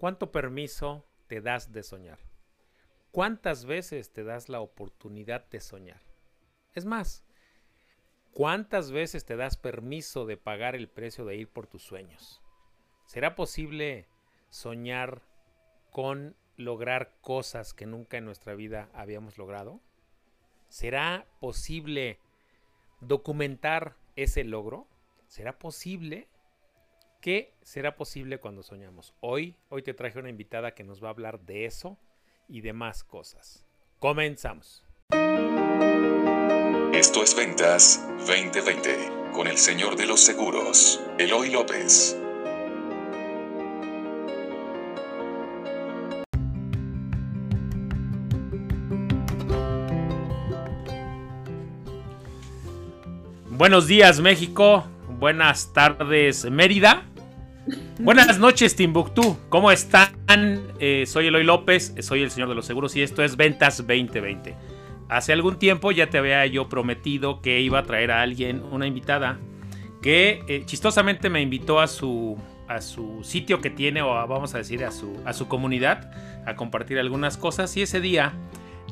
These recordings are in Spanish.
¿Cuánto permiso te das de soñar? ¿Cuántas veces te das la oportunidad de soñar? Es más, ¿cuántas veces te das permiso de pagar el precio de ir por tus sueños? ¿Será posible soñar con lograr cosas que nunca en nuestra vida habíamos logrado? ¿Será posible documentar ese logro? ¿Será posible? ¿Qué será posible cuando soñamos? Hoy, hoy te traje una invitada que nos va a hablar de eso y de más cosas. Comenzamos. Esto es Ventas 2020 con el señor de los seguros, Eloy López. Buenos días México, buenas tardes Mérida, buenas noches Timbuktu, ¿cómo están? Eh, soy Eloy López, soy el señor de los seguros y esto es Ventas 2020. Hace algún tiempo ya te había yo prometido que iba a traer a alguien, una invitada, que eh, chistosamente me invitó a su, a su sitio que tiene, o vamos a decir a su, a su comunidad, a compartir algunas cosas y ese día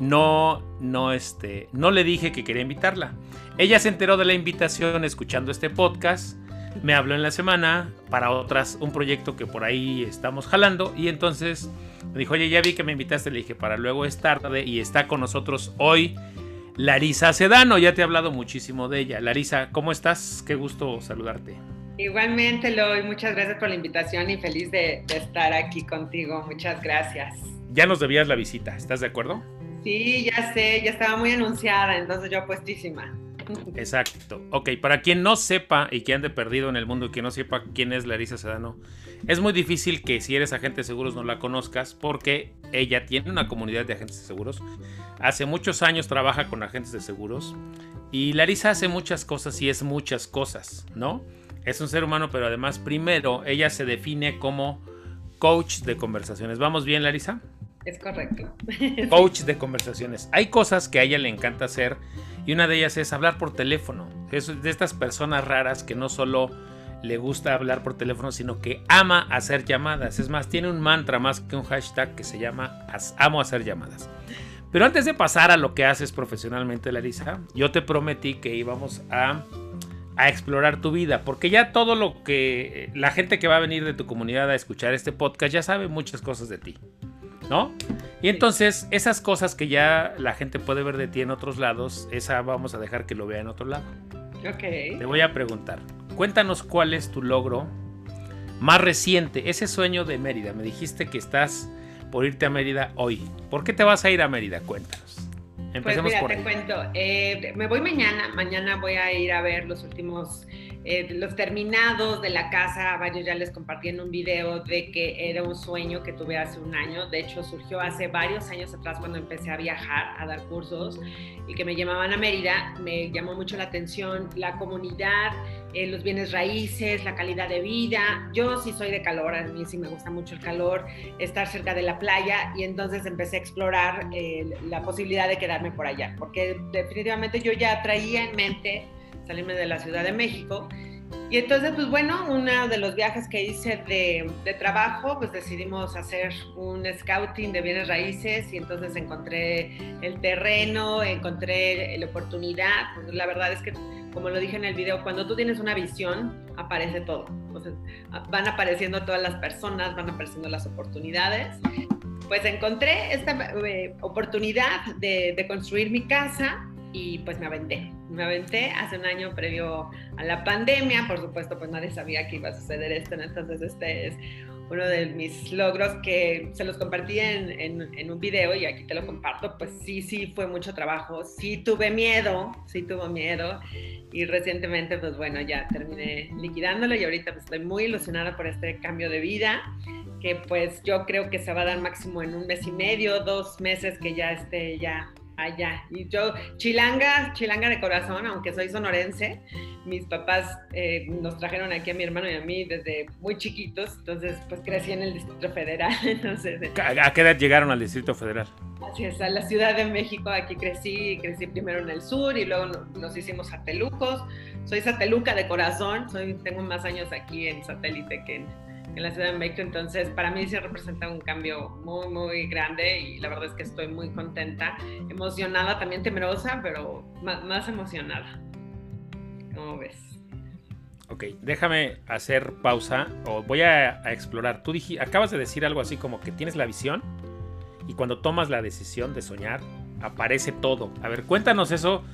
no, no, este, no le dije que quería invitarla. Ella se enteró de la invitación escuchando este podcast, me habló en la semana para otras, un proyecto que por ahí estamos jalando y entonces me dijo, oye, ya vi que me invitaste, le dije, para luego es tarde y está con nosotros hoy Larisa Sedano, ya te he hablado muchísimo de ella. Larisa, ¿cómo estás? Qué gusto saludarte. Igualmente, Loy, muchas gracias por la invitación y feliz de, de estar aquí contigo. Muchas gracias. Ya nos debías la visita, ¿estás de acuerdo? Sí, ya sé, ya estaba muy anunciada, entonces yo puestísima. Exacto. Ok, para quien no sepa y que ande perdido en el mundo y que no sepa quién es Larisa Sedano, es muy difícil que si eres agente de seguros no la conozcas porque ella tiene una comunidad de agentes de seguros. Hace muchos años trabaja con agentes de seguros y Larisa hace muchas cosas y es muchas cosas, ¿no? Es un ser humano, pero además primero ella se define como coach de conversaciones. ¿Vamos bien, Larisa? Es correcto. Coach de conversaciones. Hay cosas que a ella le encanta hacer y una de ellas es hablar por teléfono. Es de estas personas raras que no solo le gusta hablar por teléfono, sino que ama hacer llamadas. Es más, tiene un mantra más que un hashtag que se llama amo hacer llamadas. Pero antes de pasar a lo que haces profesionalmente, Larisa, yo te prometí que íbamos a, a explorar tu vida, porque ya todo lo que la gente que va a venir de tu comunidad a escuchar este podcast ya sabe muchas cosas de ti. ¿No? Y entonces, esas cosas que ya la gente puede ver de ti en otros lados, esa vamos a dejar que lo vea en otro lado. Ok. Te voy a preguntar, cuéntanos cuál es tu logro más reciente, ese sueño de Mérida. Me dijiste que estás por irte a Mérida hoy. ¿Por qué te vas a ir a Mérida? Cuéntanos. Empecemos pues mira, te cuento. Eh, me voy mañana. Mañana voy a ir a ver los últimos eh, los terminados de la casa, varios ya les compartí en un video de que era un sueño que tuve hace un año, de hecho surgió hace varios años atrás cuando empecé a viajar, a dar cursos y que me llamaban a Mérida, me llamó mucho la atención la comunidad, eh, los bienes raíces, la calidad de vida, yo sí soy de calor, a mí sí me gusta mucho el calor, estar cerca de la playa y entonces empecé a explorar eh, la posibilidad de quedarme por allá, porque definitivamente yo ya traía en mente salirme de la Ciudad de México. Y entonces, pues bueno, uno de los viajes que hice de, de, trabajo, pues decidimos hacer un scouting de bienes raíces y entonces encontré el terreno, encontré la oportunidad. Pues la verdad es que, como lo dije en el video, cuando tú tienes una visión, aparece todo. Van apareciendo todas las personas, van apareciendo las oportunidades. Pues encontré esta eh, oportunidad de, de construir mi casa y pues me aventé. Me aventé hace un año previo a la pandemia, por supuesto, pues nadie sabía que iba a suceder esto, entonces este es uno de mis logros que se los compartí en, en, un video y aquí te lo comparto, pues sí, sí fue mucho trabajo, sí tuve miedo, sí tuvo miedo. Y recientemente pues bueno, ya terminé liquidándolo y ahorita pues estoy muy ilusionada por este cambio de vida que pues yo creo que se va a dar máximo en un mes y medio, dos meses que ya esté ya allá. Y yo, chilanga, chilanga de corazón, aunque soy sonorense, mis papás eh, nos trajeron aquí a mi hermano y a mí desde muy chiquitos, entonces pues crecí en el Distrito Federal. Entonces, ¿A qué edad llegaron al Distrito Federal? Así es, a la Ciudad de México, aquí crecí, crecí primero en el sur y luego nos hicimos satelucos. Soy sateluca de corazón, soy, tengo más años aquí en satélite que en, en la Ciudad de México, entonces para mí sí representa un cambio muy, muy grande y la verdad es que estoy muy contenta, emocionada, también temerosa, pero más, emocionada. ¿Cómo ves? Ok, déjame hacer pausa o voy a, explorar. Tú acabas de decir algo así como que tienes la visión y cuando tomas la decisión de soñar, aparece todo. A ver, cuéntanos eso.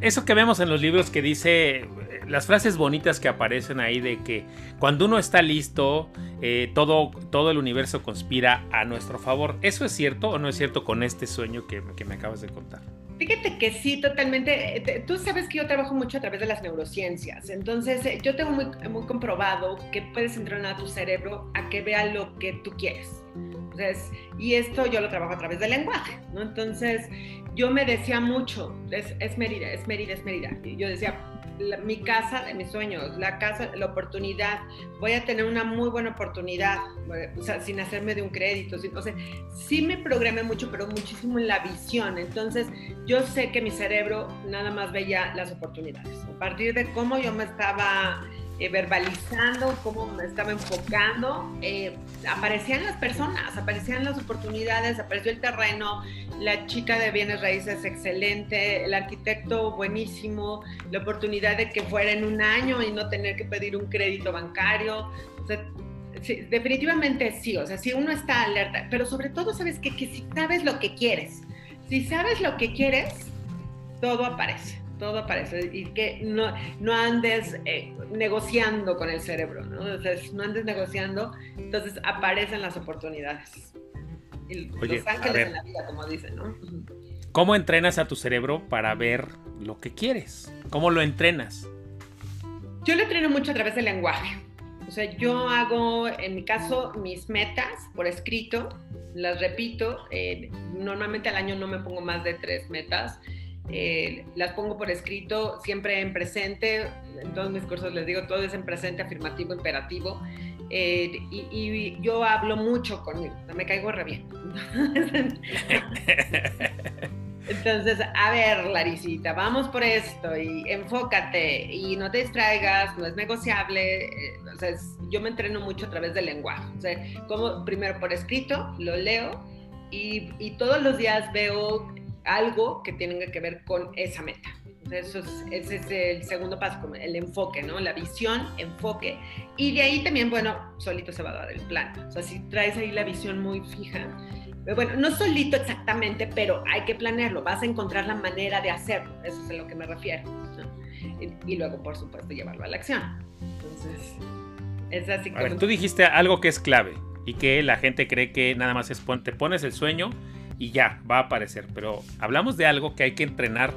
Eso que vemos en los libros que dice las frases bonitas que aparecen ahí de que cuando uno está listo, eh, todo, todo el universo conspira a nuestro favor. ¿Eso es cierto o no es cierto con este sueño que, que me acabas de contar? Fíjate que sí, totalmente. Tú sabes que yo trabajo mucho a través de las neurociencias, entonces eh, yo tengo muy, muy comprobado que puedes entrenar a tu cerebro a que vea lo que tú quieres. Y esto yo lo trabajo a través del lenguaje, ¿no? Entonces, yo me decía mucho, es, es Mérida, es Mérida, es Mérida. Y yo decía, mi casa de mis sueños, la casa, la oportunidad, voy a tener una muy buena oportunidad, o sea, sin hacerme de un crédito, sin, o sea, sí me programé mucho, pero muchísimo en la visión, entonces yo sé que mi cerebro nada más veía las oportunidades, a partir de cómo yo me estaba eh, verbalizando, cómo me estaba enfocando, eh, aparecían las personas, aparecían las oportunidades, apareció el terreno, la chica de bienes raíces excelente, el arquitecto buenísimo, la oportunidad de que fuera en un año y no tener que pedir un crédito bancario. definitivamente sí, o sea, si uno está alerta, pero sobre todo sabes que, que si sabes lo que quieres, si sabes lo que quieres, todo aparece todo aparece y que no, no andes eh, negociando con el cerebro, ¿no? O sea, no andes negociando, entonces aparecen las oportunidades. Y los ángeles en la vida, como dicen, ¿no? ¿Cómo entrenas a tu cerebro para ver lo que quieres? ¿Cómo lo entrenas? Yo lo entreno mucho a través del lenguaje. O sea, yo hago, en mi caso, mis metas por escrito, las repito. Eh, normalmente al año no me pongo más de tres metas eh, las pongo por escrito siempre en presente, en todos mis cursos les digo, todo es en presente, afirmativo, imperativo, eh, y, yo hablo mucho conmigo, me caigo re bien. Entonces, a ver, Larisita, vamos por esto y enfócate y no te distraigas, no es negociable. Eh, yo me entreno mucho a través del lenguaje. Como primero por escrito, lo leo y todos los días veo algo que tenga que ver con esa meta. Eso es, ese es el segundo paso, el enfoque, ¿no? La visión, enfoque. Y de ahí también, bueno, solito se va a dar el plan. O sea, si traes ahí la visión muy fija, bueno, no solito exactamente, pero hay que planearlo. Vas a encontrar la manera de hacerlo. Eso es a lo que me refiero. Y, luego, por supuesto, llevarlo a la acción. Entonces, es así como... A ver, tú dijiste algo que es clave y que la gente cree que nada más es te pones el sueño y ya, va a aparecer. Pero hablamos de algo que hay que entrenar.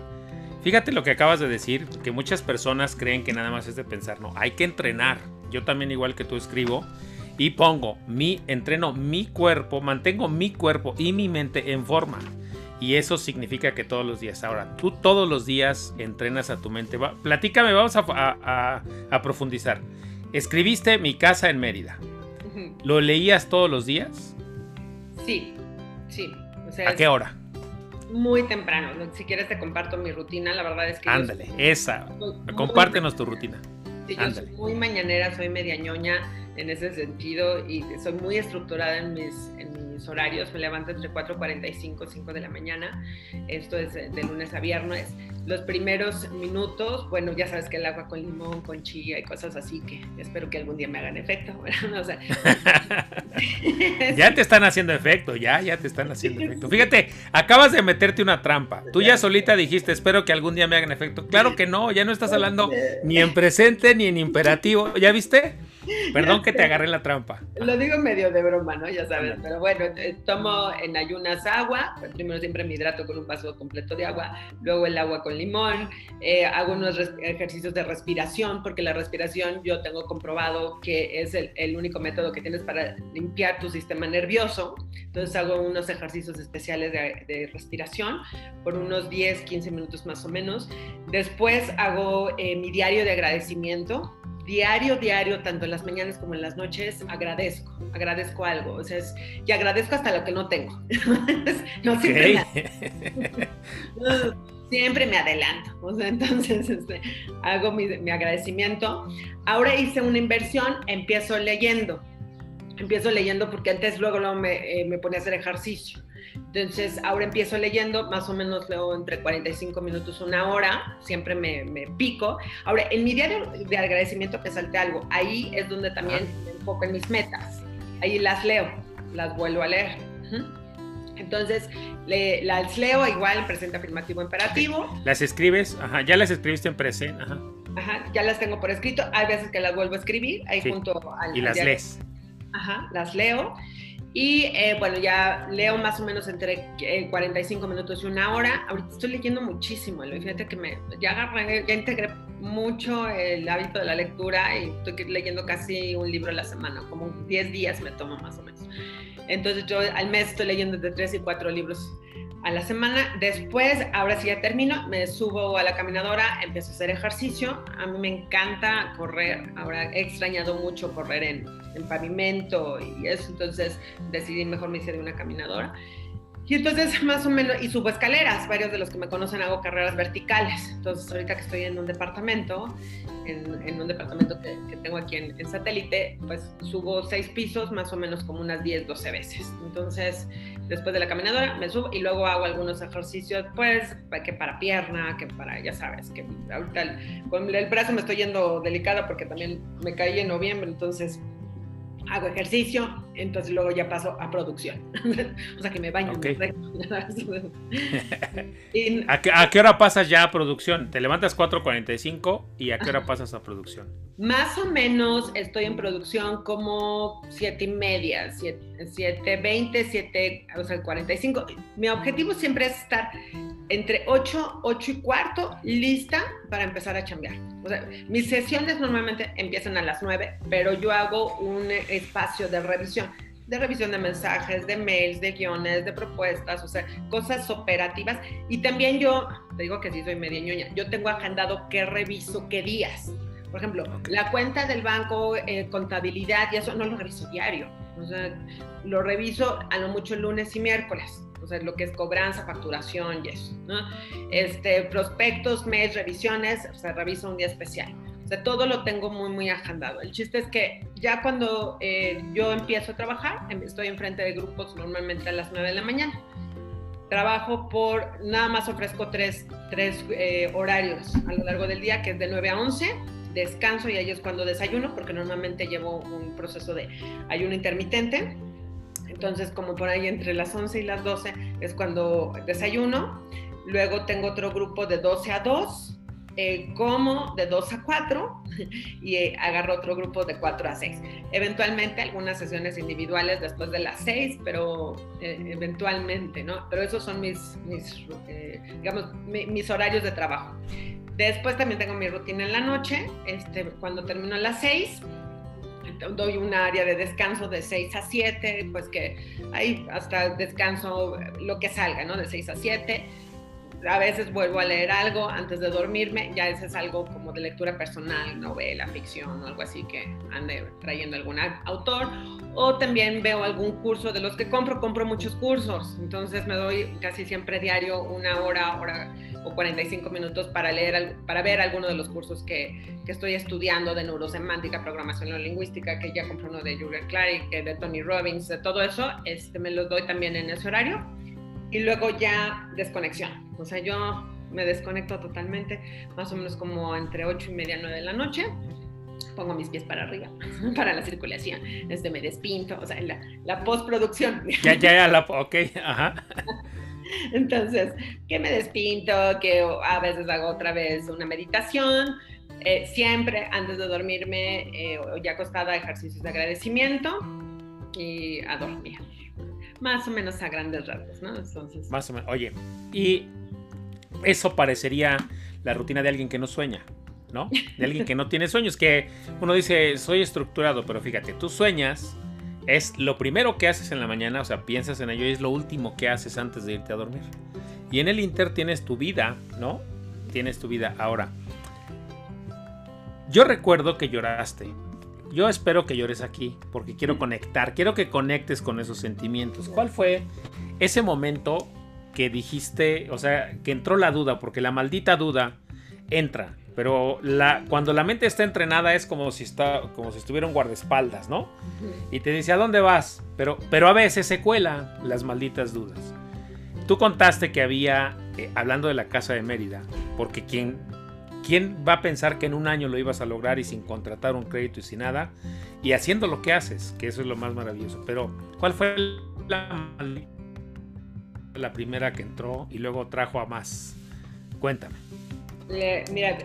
Fíjate lo que acabas de decir, que muchas personas creen que nada más es de pensar, no, hay que entrenar. Yo también igual que tú escribo y pongo mi entreno mi cuerpo, mantengo mi cuerpo y mi mente en forma. Y eso significa que todos los días. Ahora, tú todos los días entrenas a tu mente. platícame, vamos a, a profundizar. Escribiste Mi casa en Mérida. ¿Lo leías todos los días? Sí, sí. ¿A qué hora? Muy temprano. Si quieres te comparto mi rutina. La verdad es que... Ándale, esa. Compártenos tu rutina. Sí, yo soy muy mañanera, soy media ñoña en ese sentido y soy muy estructurada en mis, horarios, me levanto entre 4.45 y 5 de la mañana, esto es de lunes a viernes. Los primeros minutos, bueno, ya sabes que el agua con limón, con chía y cosas así que espero que algún día me hagan efecto. ya te están haciendo efecto, ya, ya te están haciendo efecto. Fíjate, acabas de meterte una trampa. Tú ya solita dijiste, espero que algún día me hagan efecto. Claro que no, ya no estás hablando ni en presente ni en imperativo. ¿Ya viste? Perdón que te agarré la trampa. Lo digo medio de broma, ¿no? Ya sabes, pero bueno, tomo en ayunas agua, primero siempre me hidrato con un vaso completo de agua, luego el agua con limón, eh, hago unos ejercicios de respiración, porque la respiración yo tengo comprobado que es el, el, único método que tienes para limpiar tu sistema nervioso, entonces hago unos ejercicios especiales de, de respiración por unos 10, 15 minutos más o menos, después hago eh, mi diario de agradecimiento, diario, diario, tanto en las mañanas como en las noches, agradezco, agradezco algo. O sea, y agradezco hasta lo que no tengo. no siempre, me, siempre me adelanto. O sea, entonces este, hago mi, mi, agradecimiento. Ahora hice una inversión, empiezo leyendo. empiezo leyendo porque antes luego, luego me, eh, me ponía a hacer ejercicio. Entonces, ahora empiezo leyendo, más o menos leo entre 45 minutos, una hora, siempre me, me pico. Ahora, en mi diario de agradecimiento que salte algo, ahí es donde también me enfoco en mis metas. Ahí las leo, las vuelvo a leer. Entonces, le, las leo igual en presente afirmativo imperativo. Las escribes, ajá, ya las escribiste en presente, ajá. Ajá, ya las tengo por escrito. Hay veces que las vuelvo a escribir ahí junto al. Y las lees. Ajá, las leo. Y eh, bueno, ya leo más o menos entre 45 eh, minutos y una hora. Ahorita estoy leyendo muchísimo. Fíjate que me, ya agarré, ya integré mucho el hábito de la lectura y estoy leyendo casi un libro a la semana, como 10 días me tomo más o menos. Entonces yo al mes estoy leyendo de 3 y 4 libros a la semana. Después, ahora sí ya termino, me subo a la caminadora, empiezo a hacer ejercicio. A mí me encanta correr. Ahora he extrañado mucho correr en, en pavimento y eso. Entonces decidí mejor me hice de una caminadora. Y entonces más o menos, y subo escaleras, varios de los que me conocen hago carreras verticales. Entonces ahorita que estoy en un departamento, en, un departamento que, tengo aquí en, satélite, pues subo seis pisos más o menos como unas 10, 12 veces. Entonces después de la caminadora me subo y luego hago algunos ejercicios, pues que para pierna, que para, ya sabes, que ahorita con el brazo me estoy yendo delicada porque también me caí en noviembre, entonces hago ejercicio, entonces luego ya paso a producción. o sea que me baño. ¿A, qué, ¿A, qué, hora pasas ya a producción? ¿Te levantas 4.45 y a qué hora pasas a producción? Más o menos estoy en producción como 7 y media, 7.20, 7, o sea, 45. Mi objetivo siempre es estar entre 8, 8 y cuarto lista para empezar a chambear. O sea, mis sesiones normalmente empiezan a las 9, pero yo hago un espacio de revisión, de revisión de mensajes, de mails, de guiones, de propuestas, o sea, cosas operativas. Y también yo, te digo que sí soy media ñoña, yo tengo agendado qué reviso qué días. Por ejemplo, la cuenta del banco, eh, contabilidad y eso no lo reviso diario. O sea, lo reviso a lo mucho lunes y miércoles o sea, lo que es cobranza, facturación y eso, ¿no? Este, prospectos, mes, revisiones, o sea, reviso un día especial. Sea, todo lo tengo muy, muy agendado. El chiste es que ya cuando eh, yo empiezo a trabajar, em, estoy enfrente de grupos normalmente a las 9 de la mañana. Trabajo por, nada más ofrezco tres, tres eh, horarios a lo largo del día, que es de 9 a 11, descanso y ahí es cuando desayuno, porque normalmente llevo un proceso de ayuno intermitente entonces, como por ahí entre las 11 y las 12 es cuando desayuno. Luego tengo otro grupo de 12 a 2, eh, como de 2 a 4 y eh, agarro otro grupo de 4 a 6. Eventualmente algunas sesiones individuales después de las 6, pero eh, eventualmente, ¿no? Pero esos son mis, mis digamos, mis horarios de trabajo. Después también tengo mi rutina en la noche, este, cuando termino a las 6 doy un área de descanso de 6 a 7, pues que ahí hasta descanso lo que salga, ¿no? De 6 a 7. A veces vuelvo a leer algo antes de dormirme, ya ese es algo como de lectura personal, novela, ficción o algo así que ande trayendo algún autor. O también veo algún curso de los que compro, compro muchos cursos, entonces me doy casi siempre diario una hora, hora o 45 minutos para leer, para ver alguno de los cursos que, que estoy estudiando de neurosemántica, programación lingüística, que ya compré uno de Julian Clary, de Tony Robbins, de todo eso, este, me los doy también en ese horario. Y luego ya desconexión. O sea, yo me desconecto totalmente, más o menos como entre 8 y media, 9 de la noche. Pongo mis pies para arriba, para la circulación. Este, me despinto, o sea, la, la postproducción. Ya, ya, ya, la, ok, ajá. Entonces, que me despinto, que a veces hago otra vez una meditación, eh, siempre antes de dormirme eh, ya acostada ejercicios de agradecimiento y a dormir. Más o menos a grandes rasgos, ¿no? Entonces. Más o menos. Oye, y eso parecería la rutina de alguien que no sueña, ¿no? De alguien que no tiene sueños, que uno dice, soy estructurado, pero fíjate, tú sueñas es lo primero que haces en la mañana, o sea, piensas en ello y es lo último que haces antes de irte a dormir. Y en el Inter tienes tu vida, ¿no? Tienes tu vida. Ahora, yo recuerdo que lloraste. Yo espero que llores aquí, porque quiero conectar, quiero que conectes con esos sentimientos. ¿Cuál fue ese momento que dijiste, o sea, que entró la duda, porque la maldita duda entra, pero la, cuando la mente está entrenada es como si, está, como si estuviera un guardaespaldas, ¿no? Y te dice, ¿a dónde vas? Pero, pero a veces se cuelan las malditas dudas. Tú contaste que había, eh, hablando de la casa de Mérida, porque ¿quién, ¿quién va a pensar que en un año lo ibas a lograr y sin contratar un crédito y sin nada? Y haciendo lo que haces, que eso es lo más maravilloso. Pero, ¿cuál fue la, la primera que entró y luego trajo a más? Cuéntame mira,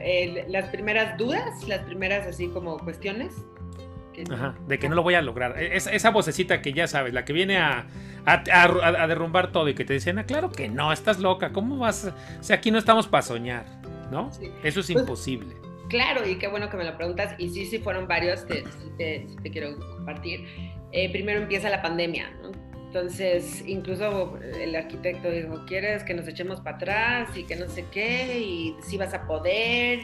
las primeras dudas, las primeras así como cuestiones. Ajá, de que no lo voy a lograr. E, esa vocecita que ya sabes, la que viene a, a, derrumbar todo y que te dicen, ah, claro que no, estás loca, ¿cómo vas? O sea, aquí no estamos para soñar, ¿no? Eso es pues, imposible. Claro, y qué bueno que me lo preguntas. Y sí, sí, fueron varios, te, te, te quiero compartir. Eh, primero empieza la pandemia, ¿no? Entonces, incluso el arquitecto dijo, ¿quieres que nos echemos para atrás y que no sé qué? Y si vas a poder.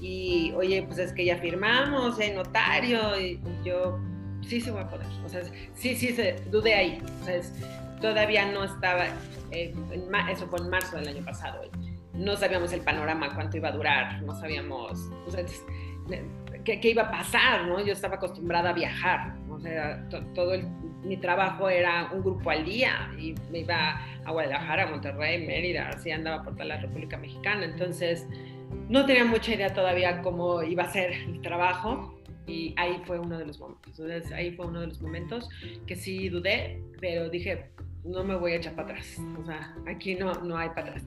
Y, oye, pues es que ya firmamos, hay notario. Y yo, sí, se va a poder. O sea, sí, sí, se, dudé ahí. O sea, todavía no estaba, eh, eso fue en marzo del año pasado. No sabíamos el panorama, cuánto iba a durar, no sabíamos qué, qué, iba a pasar, ¿no? Yo estaba acostumbrada a viajar, o sea, todo mi trabajo era un grupo al día y me iba a Guadalajara, Monterrey, Mérida, así andaba por toda la República Mexicana. Entonces, no tenía mucha idea todavía cómo iba a ser el trabajo y ahí fue uno de los momentos. Entonces, ahí fue uno de los momentos que sí dudé, pero dije, no me voy a echar para atrás. O sea, aquí no, no hay para atrás.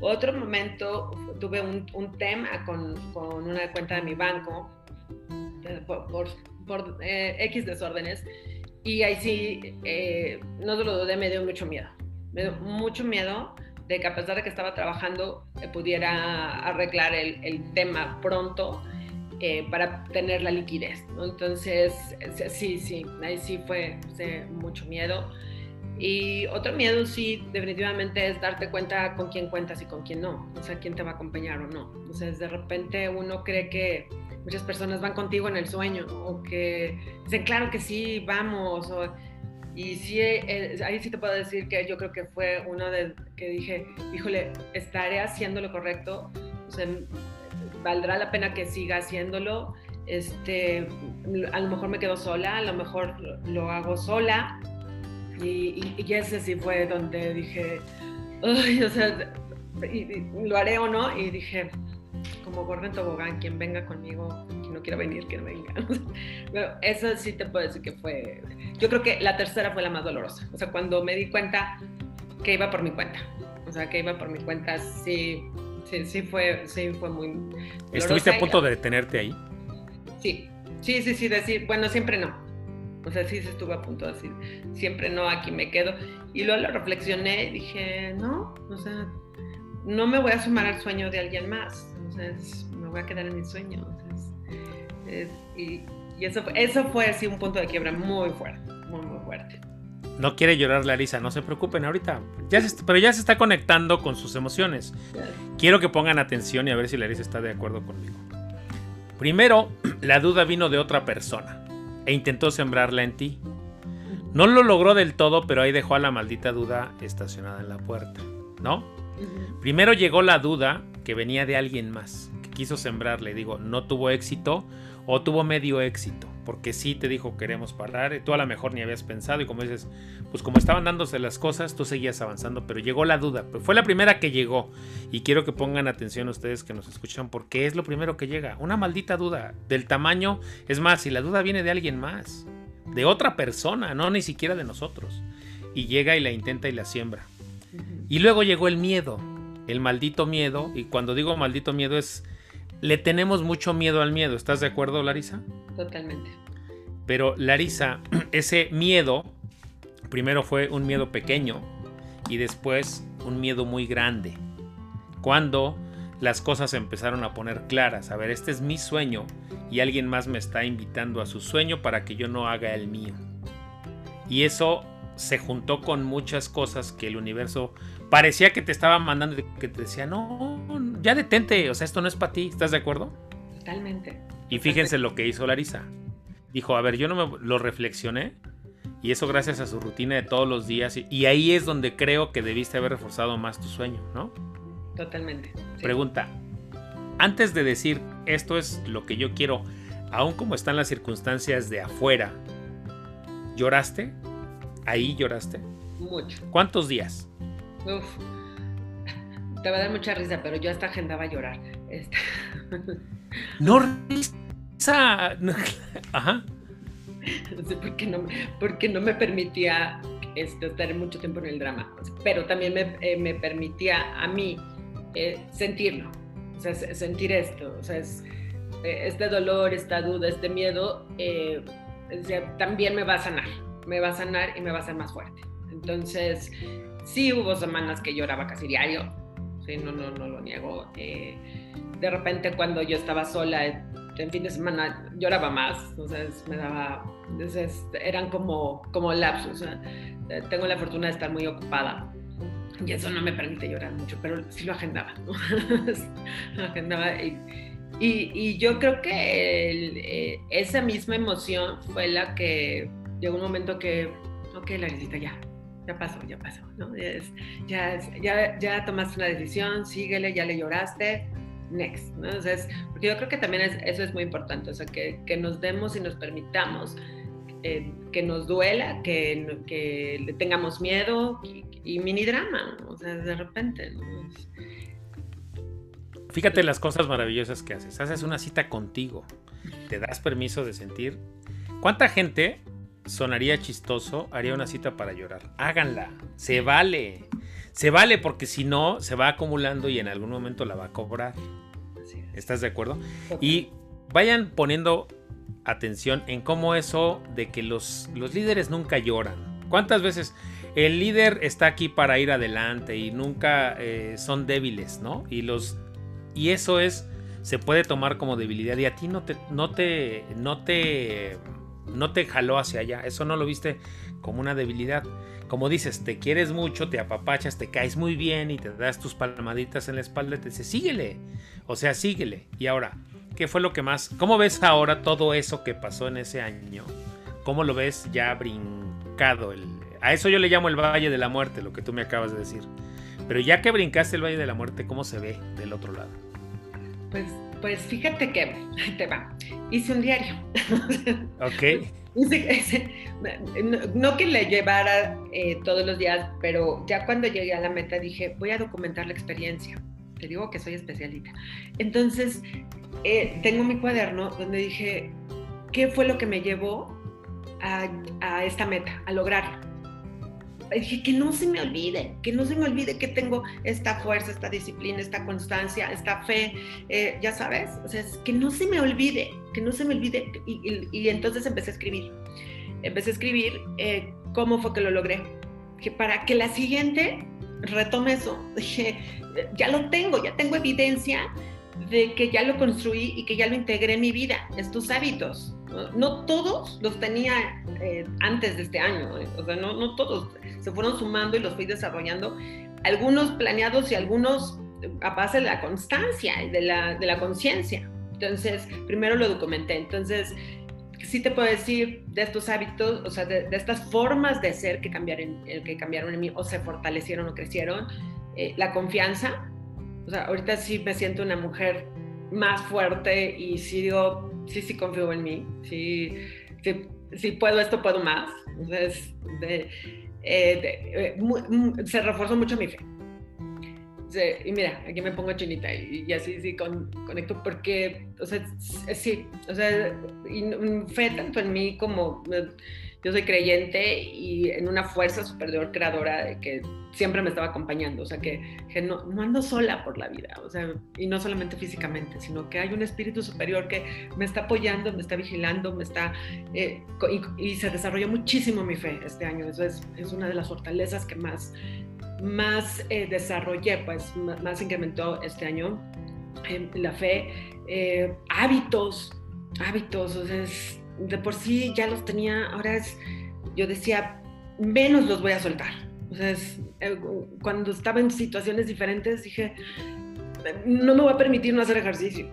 Otro momento, tuve un, un tema con, con, una cuenta de mi banco eh, por, por, por eh, X desórdenes y ahí sí, eh, no te lo dudé, me dio mucho miedo. Me dio mucho miedo de que a pesar de que estaba trabajando, eh, pudiera arreglar el, el tema pronto eh, para tener la liquidez. ¿no? Entonces, sí, sí, ahí sí fue mucho miedo. Y otro miedo, sí, definitivamente es darte cuenta con quién cuentas y con quién no. O sea, quién te va a acompañar o no. Entonces, de repente uno cree que muchas personas van contigo en el sueño o que dicen, claro que sí, vamos. y sí, eh, ahí sí te puedo decir que yo creo que fue uno de que dije, híjole, estaré haciendo lo correcto, o sea, valdrá la pena que siga haciéndolo. Este, a lo mejor me quedo sola, a lo mejor lo hago sola. Y, y, ese sí fue donde dije, o sea, lo haré o no. Y dije, como Gordon Tobogán, quien venga conmigo, quien no quiera venir, que no venga. Pero eso sí te puedo decir que fue, yo creo que la tercera fue la más dolorosa. O sea, cuando me di cuenta que iba por mi cuenta. O sea, que iba por mi cuenta, sí, sí, sí fue, sí fue muy... Dolorosa. ¿Estuviste a punto de detenerte ahí? Sí, sí, sí, sí, decir, bueno, siempre no. O sea, sí se estuve a punto de decir, siempre no, aquí me quedo. Y luego lo reflexioné y dije, no, o sea, no me voy a sumar al sueño de alguien más me voy a quedar en mi sueño. y, eso, eso fue así un punto de quiebra muy fuerte, muy, muy fuerte. No quiere llorar Larisa, no se preocupen ahorita. Ya pero ya se está conectando con sus emociones. Quiero que pongan atención y a ver si Larisa está de acuerdo conmigo. Primero, la duda vino de otra persona e intentó sembrarla en ti. No lo logró del todo, pero ahí dejó a la maldita duda estacionada en la puerta, ¿no? Primero llegó la duda que venía de alguien más, que quiso sembrarle, digo, no tuvo éxito o tuvo medio éxito, porque sí te dijo queremos parar, tú a lo mejor ni habías pensado y como dices, pues como estaban dándose las cosas, tú seguías avanzando, pero llegó la duda, pues fue la primera que llegó y quiero que pongan atención ustedes que nos escuchan, porque es lo primero que llega, una maldita duda del tamaño, es más, si la duda viene de alguien más, de otra persona, no ni siquiera de nosotros, y llega y la intenta y la siembra. Y luego llegó el miedo, el maldito miedo, y cuando digo maldito miedo es, le tenemos mucho miedo al miedo, ¿estás de acuerdo, Larisa? Totalmente. Pero Larisa, ese miedo, primero fue un miedo pequeño y después un miedo muy grande. Cuando las cosas empezaron a poner claras, a ver, este es mi sueño y alguien más me está invitando a su sueño para que yo no haga el mío. Y eso se juntó con muchas cosas que el universo parecía que te estaba mandando, que te decía, no, ya detente, o sea, esto no es para ti, ¿estás de acuerdo? Totalmente. Y fíjense lo que hizo Larisa. Dijo, a ver, yo no me lo reflexioné y eso gracias a su rutina de todos los días y ahí es donde creo que debiste haber reforzado más tu sueño, ¿no? Totalmente. Pregunta, antes de decir esto es lo que yo quiero, aún como están las circunstancias de afuera, ¿lloraste? ¿Ahí lloraste? Mucho. ¿Cuántos días? Uf, te va a dar mucha risa, pero yo hasta agendaba llorar. Este, no risa. Ajá. No sé por qué no, porque no me permitía este, estar mucho tiempo en el drama, pero también me, eh, permitía a mí eh, sentirlo, o sea, sentir esto, o sea, eh, este dolor, esta duda, este miedo, también me va a sanar, me va a sanar y me va a hacer más fuerte. Entonces, sí hubo semanas que lloraba casi diario, sí, no, no, no lo niego. de repente cuando yo estaba sola, en fin de semana lloraba más, entonces me daba, entonces eran como, como lapsos, tengo la fortuna de estar muy ocupada y eso no me permite llorar mucho, pero sí lo agendaba, lo agendaba y, y, yo creo que eh, esa misma emoción fue la que llegó un momento que, ok, la necesita ya, ya pasó, ya pasó, ¿no? Ya, ya, ya tomaste una decisión, síguele, ya le lloraste, next, ¿no? porque yo creo que también eso es muy importante, o sea, que, que nos demos y nos permitamos eh, que nos duela, que, que le tengamos miedo y, mini drama, o sea, de repente. Fíjate las cosas maravillosas que haces. Haces una cita contigo, te das permiso de sentir. ¿Cuánta gente sonaría chistoso, haría una cita para llorar? Háganla, se vale. Se vale porque si no, se va acumulando y en algún momento la va a cobrar. ¿Estás de acuerdo? Y vayan poniendo atención en cómo eso de que los, los líderes nunca lloran. ¿Cuántas veces el líder está aquí para ir adelante y nunca eh, son débiles, ¿no? Y los y eso es se puede tomar como debilidad y a ti no te no te no te no te jaló hacia allá. Eso no lo viste como una debilidad como dices, te quieres mucho, te apapachas, te caes muy bien y te das tus palmaditas en la espalda y te dices, síguele. O sea, síguele. Y ahora, ¿qué fue lo que más? ¿Cómo ves ahora todo eso que pasó en ese año? ¿Cómo lo ves ya brincado? El, a eso yo le llamo el Valle de la Muerte, lo que tú me acabas de decir. Pero ya que brincaste el Valle de la Muerte, ¿cómo se ve del otro lado? Pues, pues fíjate que, te va, hice un diario. Ok. No que le llevara eh, todos los días, pero ya cuando llegué a la meta dije, voy a documentar la experiencia. Te digo que soy especialista. Entonces, eh, tengo mi cuaderno donde dije, ¿qué fue lo que me llevó a, a esta meta, a dije, que no se me olvide, que no se me olvide que tengo esta fuerza, esta disciplina, esta constancia, esta fe, eh, ya sabes, o sea, que no se me olvide, que no se me olvide. Y, entonces empecé a escribir, empecé a escribir eh, cómo fue que lo logré, que para que la siguiente retome eso, dije, ya lo tengo, ya tengo evidencia de que ya lo construí y que ya lo integré en mi vida, estos hábitos. No, todos los tenía eh, antes de este año, o sea, no, no todos se fueron sumando y los fui desarrollando, algunos planeados y algunos a base de la constancia de la, de la conciencia. Entonces, primero lo documenté. Entonces, sí te puedo decir de estos hábitos, o sea, de, estas formas de ser que cambiaron, eh, que cambiaron en mí o se fortalecieron o crecieron, eh, la confianza. O sea, ahorita sí me siento una mujer más fuerte y sí digo, sí, sí confío en mí, sí, sí, sí puedo esto, puedo más. Entonces, de, eh, eh, se reforzó mucho mi fe. y mira, aquí me pongo chinita y, así sí con, conecto porque, o sea, sí, o sea, y, fe tanto en mí como yo soy creyente y en una fuerza superior creadora que siempre me estaba acompañando, o sea, que, no, no, ando sola por la vida, o sea, y no solamente físicamente, sino que hay un espíritu superior que me está apoyando, me está vigilando, me está, eh, y, se desarrolló muchísimo mi fe este año, eso es, es una de las fortalezas que más, más eh, desarrollé, pues más, incrementó este año, eh, la fe, hábitos, hábitos, o sea, es, de por sí ya los tenía, ahora es, yo decía, menos los voy a soltar. O sea, eh, cuando estaba en situaciones diferentes dije, no me voy a permitir no hacer ejercicio.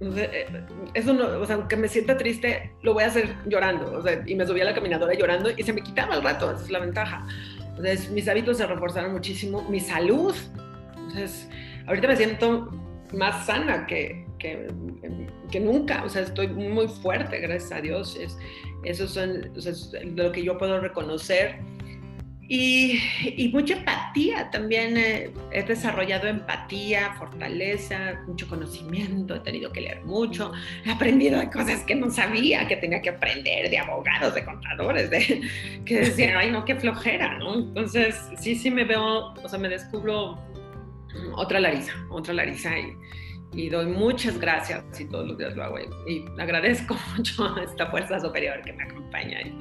Eh, eso no, o sea, aunque me sienta triste, lo voy a hacer llorando. O sea, y me subí a la caminadora llorando y se me quitaba el rato, esa es la ventaja. Entonces, mis hábitos se reforzaron muchísimo, mi salud. Entonces, ahorita me siento más sana que, que, que, nunca. O sea, estoy muy fuerte, gracias a Dios. Es, eso son o sea, lo que yo puedo reconocer. Y, y mucha empatía también. Eh, he desarrollado empatía, fortaleza, mucho conocimiento. He tenido que leer mucho. He aprendido de cosas que no sabía que tenía que aprender, de abogados, de contadores, de, que decían, ay, no, qué flojera, ¿no? Entonces, sí, sí me veo, o sea, me descubro otra Larisa, otra Larisa y, y doy muchas gracias y todos los días lo hago y, agradezco mucho a esta fuerza superior que me acompaña y,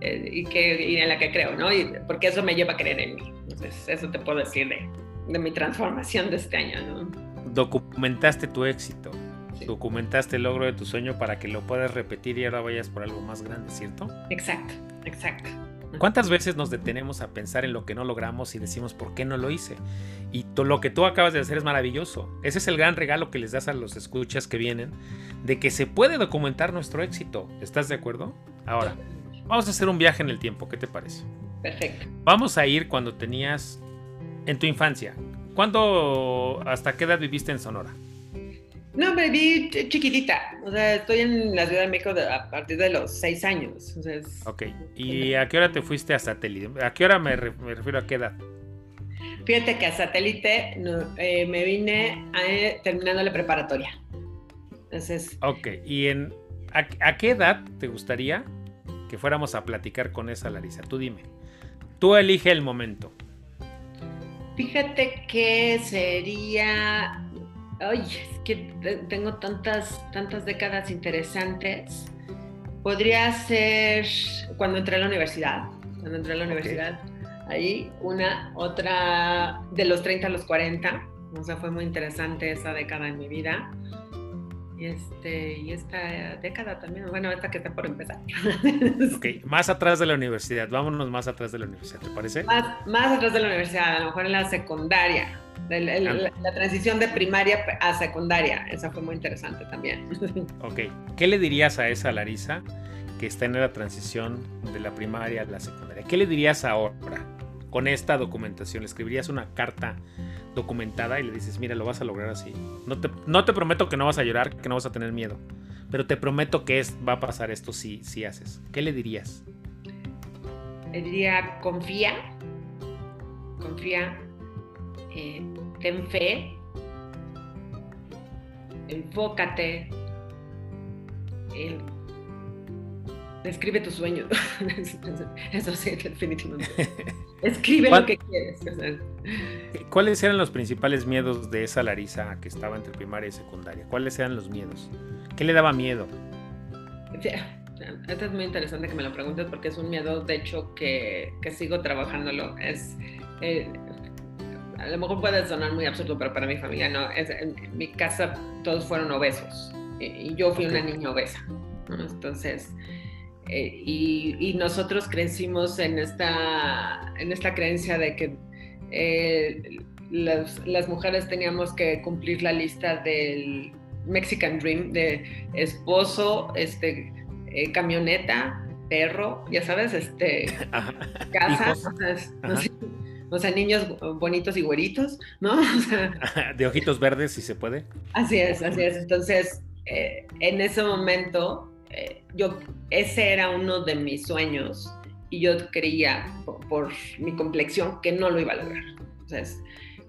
eh, y que, y en la que creo, ¿no? Y porque eso me lleva a creer en mí. Entonces, eso te puedo decir de, de mi transformación de este año, ¿no? Documentaste tu éxito. Documentaste el logro de tu sueño para que lo puedas repetir y ahora vayas por algo más grande, ¿cierto? Exacto, exacto. ¿Cuántas veces nos detenemos a pensar en lo que no logramos y decimos por qué no lo hice? Y lo que tú acabas de hacer es maravilloso. Ese es el gran regalo que les das a los escuchas que vienen, de que se puede documentar nuestro éxito. ¿Estás de acuerdo? Ahora, vamos a hacer un viaje en el tiempo. ¿Qué te parece? Perfecto. Vamos a ir cuando tenías, en tu infancia. ¿Cuándo, hasta qué edad viviste en Sonora? No, me vi chiquitita. O sea, estoy en la Ciudad de México a partir de los seis años. ok. ¿Y a qué hora te fuiste a satélite? ¿A qué hora me, refiero a qué edad? Fíjate que a satélite eh, me vine terminando la preparatoria. Entonces. Ok. ¿Y en, a, qué edad te gustaría que fuéramos a platicar con esa Larisa? Tú dime. Tú elige el momento. Fíjate que sería ay, es que tengo tantas, tantas décadas interesantes. Podría ser cuando entré a la universidad, cuando entré a la universidad, ahí una, otra de los 30 a los 40, o sea, fue muy interesante esa década en mi vida. Y, este, y esta década también, bueno, esta que está por empezar. Ok, más atrás de la universidad, vámonos más atrás de la universidad, ¿te parece? Más, más atrás de la universidad, a lo mejor en la secundaria. La, transición de primaria a secundaria, esa fue muy interesante también. Ok, ¿qué le dirías a esa Larisa que está en la transición de la primaria a la secundaria? ¿Qué le dirías ahora con esta documentación? ¿Le escribirías una carta documentada y le dices, mira, lo vas a lograr así? No te, no te prometo que no vas a llorar, que no vas a tener miedo, pero te prometo que es, va a pasar esto si, si haces. ¿Qué le dirías? Le diría, confía, confía, eh, ten fe, enfócate, describe tus sueños. Eso sí, definitivamente. Escribe lo que quieres. ¿Cuáles eran los principales miedos de esa Larisa que estaba entre primaria y secundaria? ¿Cuáles eran los miedos? ¿Qué le daba miedo? Esto es muy interesante que me lo preguntes porque es un miedo, de hecho, que, que sigo trabajándolo. Es eh, a lo mejor puede sonar muy absurdo, pero para mi familia no. en, mi casa todos fueron obesos y, yo fui una niña obesa. Entonces, eh, y, nosotros crecimos en esta, en esta creencia de que eh, las, las, mujeres teníamos que cumplir la lista del Mexican Dream de esposo, este, eh, camioneta, perro, ya sabes, este, casa. O sea, niños bonitos y güeritos, ¿no? de ojitos verdes, si se puede. Así es, así es. Entonces, en ese momento, eh, yo, ese era uno de mis sueños y yo creía, por, mi complexión, que no lo iba a lograr. Entonces,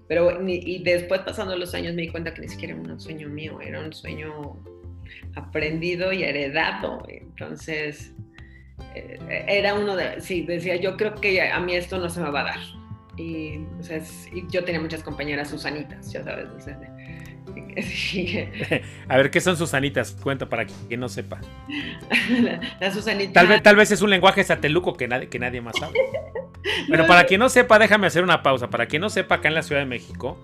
pero, y después pasando los años me di cuenta que ni siquiera era un sueño mío, era un sueño aprendido y heredado. Entonces, eh, era uno de, sí, decía, yo creo que a mí esto no se me va a dar y, o yo tenía muchas compañeras susanitas, ya sabes. a ver, ¿qué son susanitas? Cuenta para quien no sepa. la, susanita. Tal vez, tal vez es un lenguaje sateluco que nadie, que nadie más sabe. Pero para quien no sepa, déjame hacer una pausa. Para quien no sepa, acá en la Ciudad de México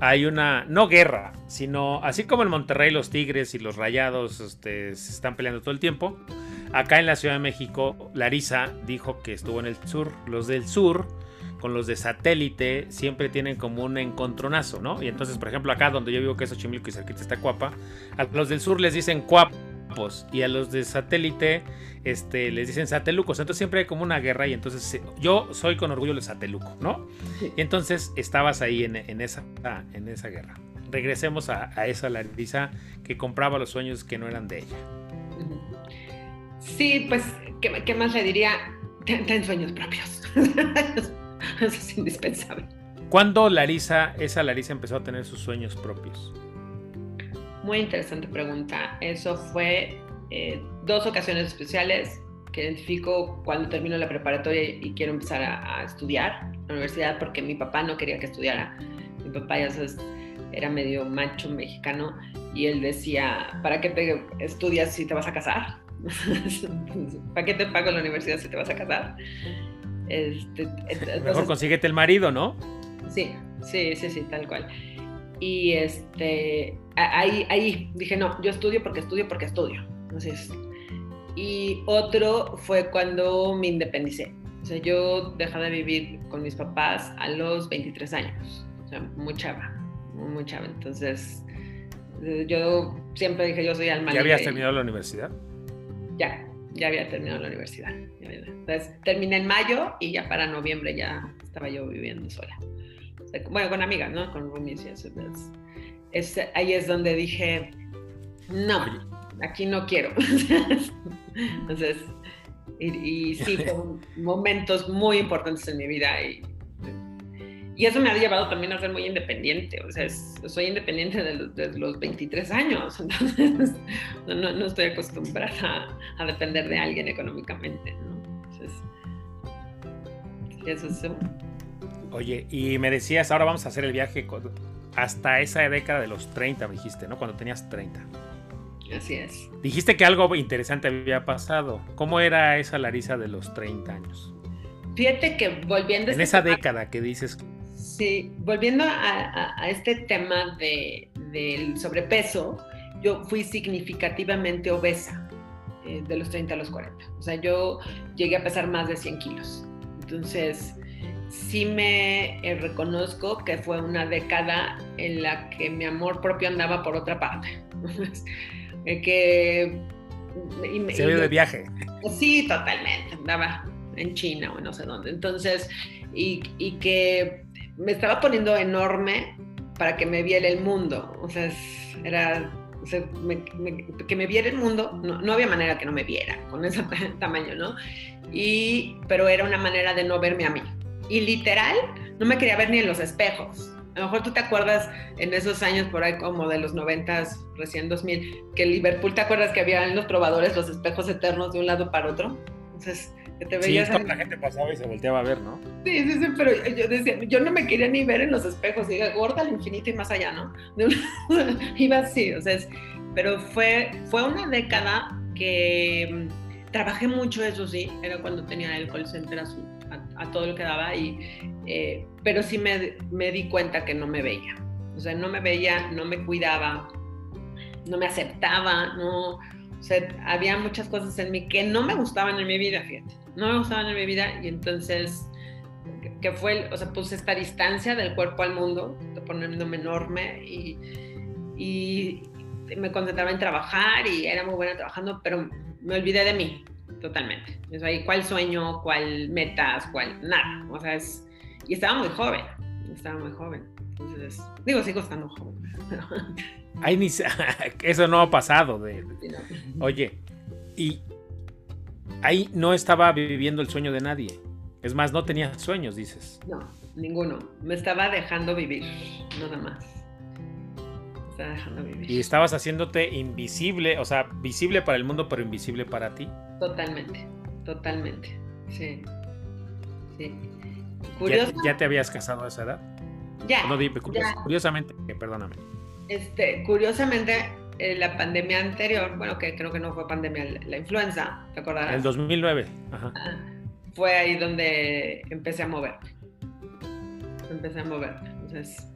hay una, no guerra, sino así como en Monterrey los Tigres y los Rayados este, se están peleando todo el tiempo. Acá en la Ciudad de México, Larisa dijo que estuvo en el sur. Los del sur con los de satélite siempre tienen como un encontronazo, ¿no? Y entonces, por ejemplo, acá donde yo vivo, que es Xochimilco y cerquita está Cuapa, a los del sur les dicen Cuapos y a los de satélite este, les dicen satelucos. Entonces siempre hay como una guerra y entonces yo soy con orgullo de sateluco, ¿no? Y entonces estabas ahí en, esa, en esa guerra. regresemos a, esa Larisa que compraba los sueños que no eran de ella. Sí, pues, ¿qué, más le diría? Ten, sueños propios. Eso es indispensable. ¿Cuándo Larisa, esa Larisa empezó a tener sus sueños propios? Muy interesante pregunta. Eso fue eh, dos ocasiones especiales que identifico cuando termino la preparatoria y quiero empezar a, estudiar en la universidad porque mi papá no quería que estudiara. Mi papá ya sabes, era medio macho mexicano y él decía, ¿para qué te estudias si te vas a casar? ¿Para qué te pago la universidad si te vas a casar? Este, Mejor consíguete el marido, ¿no? Sí, sí, sí, sí, tal cual. Y este, ahí, ahí dije, no, yo estudio porque estudio porque estudio. Entonces, y otro fue cuando me independicé. O sea, yo dejé de vivir con mis papás a los 23 años. O sea, muy chava, muy chava. Entonces, yo siempre dije, yo soy alma ¿Ya habías terminado la universidad? Ya, ya había terminado la universidad. Entonces, terminé en mayo y ya para noviembre ya estaba yo viviendo sola. bueno, con amigas, ¿no? Con roomies y eso. ahí es donde dije, no, aquí no quiero. Entonces, y, sí, fueron momentos muy importantes en mi vida y, y, eso me ha llevado también a ser muy independiente. O sea, soy independiente de los, 23 años, entonces no, estoy acostumbrada a, depender de alguien económicamente. Entonces, eso es... Oye, y me decías, ahora vamos a hacer el viaje hasta esa década de los 30, me dijiste, ¿no? Cuando tenías 30. Así es. Dijiste que algo interesante había pasado. ¿Cómo era esa Larisa de los 30 años? Fíjate que volviendo a En este esa década que dices. Sí, volviendo a, este tema de, del sobrepeso, yo fui significativamente obesa eh, de los 30 a los 40. O sea, yo llegué a pesar más de 100 kilos. Entonces, sí me eh, reconozco que fue una década en la que mi amor propio andaba por otra parte. Eh, que... Se vio de viaje. Sí, totalmente, andaba en China o no sé dónde. Entonces, y, que me estaba poniendo enorme para que me viera el mundo. O sea, era que me viera el mundo, no, había manera que no me viera con ese tamaño, ¿no? Y, pero era una manera de no verme a mí. Y literal, no me quería ver ni en los espejos. A lo mejor tú te acuerdas en esos años por ahí como de los 90, recién 2000, que Liverpool, ¿te acuerdas que había en los probadores los espejos eternos de un lado para otro? Entonces, que te veías... Sí, la gente pasaba y se volteaba a ver, ¿no? Sí, sí, sí, pero yo decía, yo no me quería ni ver en los espejos, diga, gorda al infinito y más allá, ¿no? Iba así, o sea, pero fue, fue una década que mm, trabajé mucho, eso sí, era cuando tenía el call center azul a, todo lo que daba, y, eh, pero sí me, me, di cuenta que no me veía. O sea, no me veía, no me cuidaba, no me aceptaba, no, o sea, había muchas cosas en mí que no me gustaban en mi vida, fíjate, no me gustaban en mi vida y entonces, que fue, o sea, puse esta distancia del cuerpo al mundo, poniéndome enorme y, y me concentraba en trabajar y era muy buena trabajando, pero me olvidé de mí, totalmente. O ahí, ¿cuál sueño, cuál metas, cuál nada? O sea, es, y estaba muy joven, estaba muy joven. Entonces, digo, sigo estando joven. Ay, ni, eso no ha pasado. De, Oye, y ahí no estaba viviendo el sueño de nadie. Es más, no tenía sueños, dices. No, ninguno. Me estaba dejando vivir, nada más. estaba dejando vivir. Y estabas haciéndote invisible, o sea, visible para el mundo, pero invisible para ti. Totalmente, totalmente. Sí. Sí. ¿Ya, te habías casado a esa edad? Ya. No, curiosamente, perdóname. Este, curiosamente, eh, la pandemia anterior, bueno, que creo que no fue pandemia, la, influenza, ¿te acordarás? El 2009. Ajá. Ah, fue ahí donde empecé a moverme. Empecé a moverme. Entonces.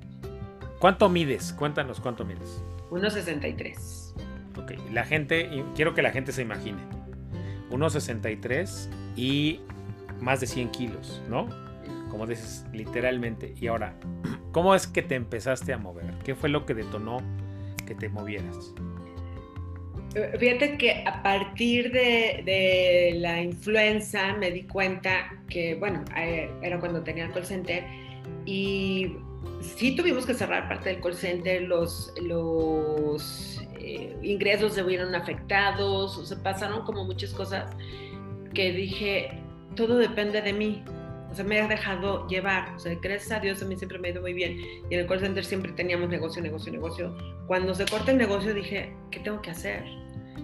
¿Cuánto mides? Cuéntanos cuánto mides. 1,63. Ok, la gente, quiero que la gente se imagine. 1,63 y más de 100 kilos, ¿no? Como dices, literalmente. Y ahora, ¿cómo es que te empezaste a mover? ¿Qué fue lo que detonó que te movieras? Fíjate que a partir de, la influenza me di cuenta que, bueno, eh, era cuando tenía el call center y sí tuvimos que cerrar parte del call center, los, los eh, ingresos se vieron afectados, se pasaron como muchas cosas que dije, todo depende de mí. O sea, me ha dejado llevar. O sea, gracias a Dios a mí siempre me ha ido muy bien. Y en el call center siempre teníamos negocio, negocio, negocio. Cuando se corta el negocio dije, ¿qué tengo que hacer?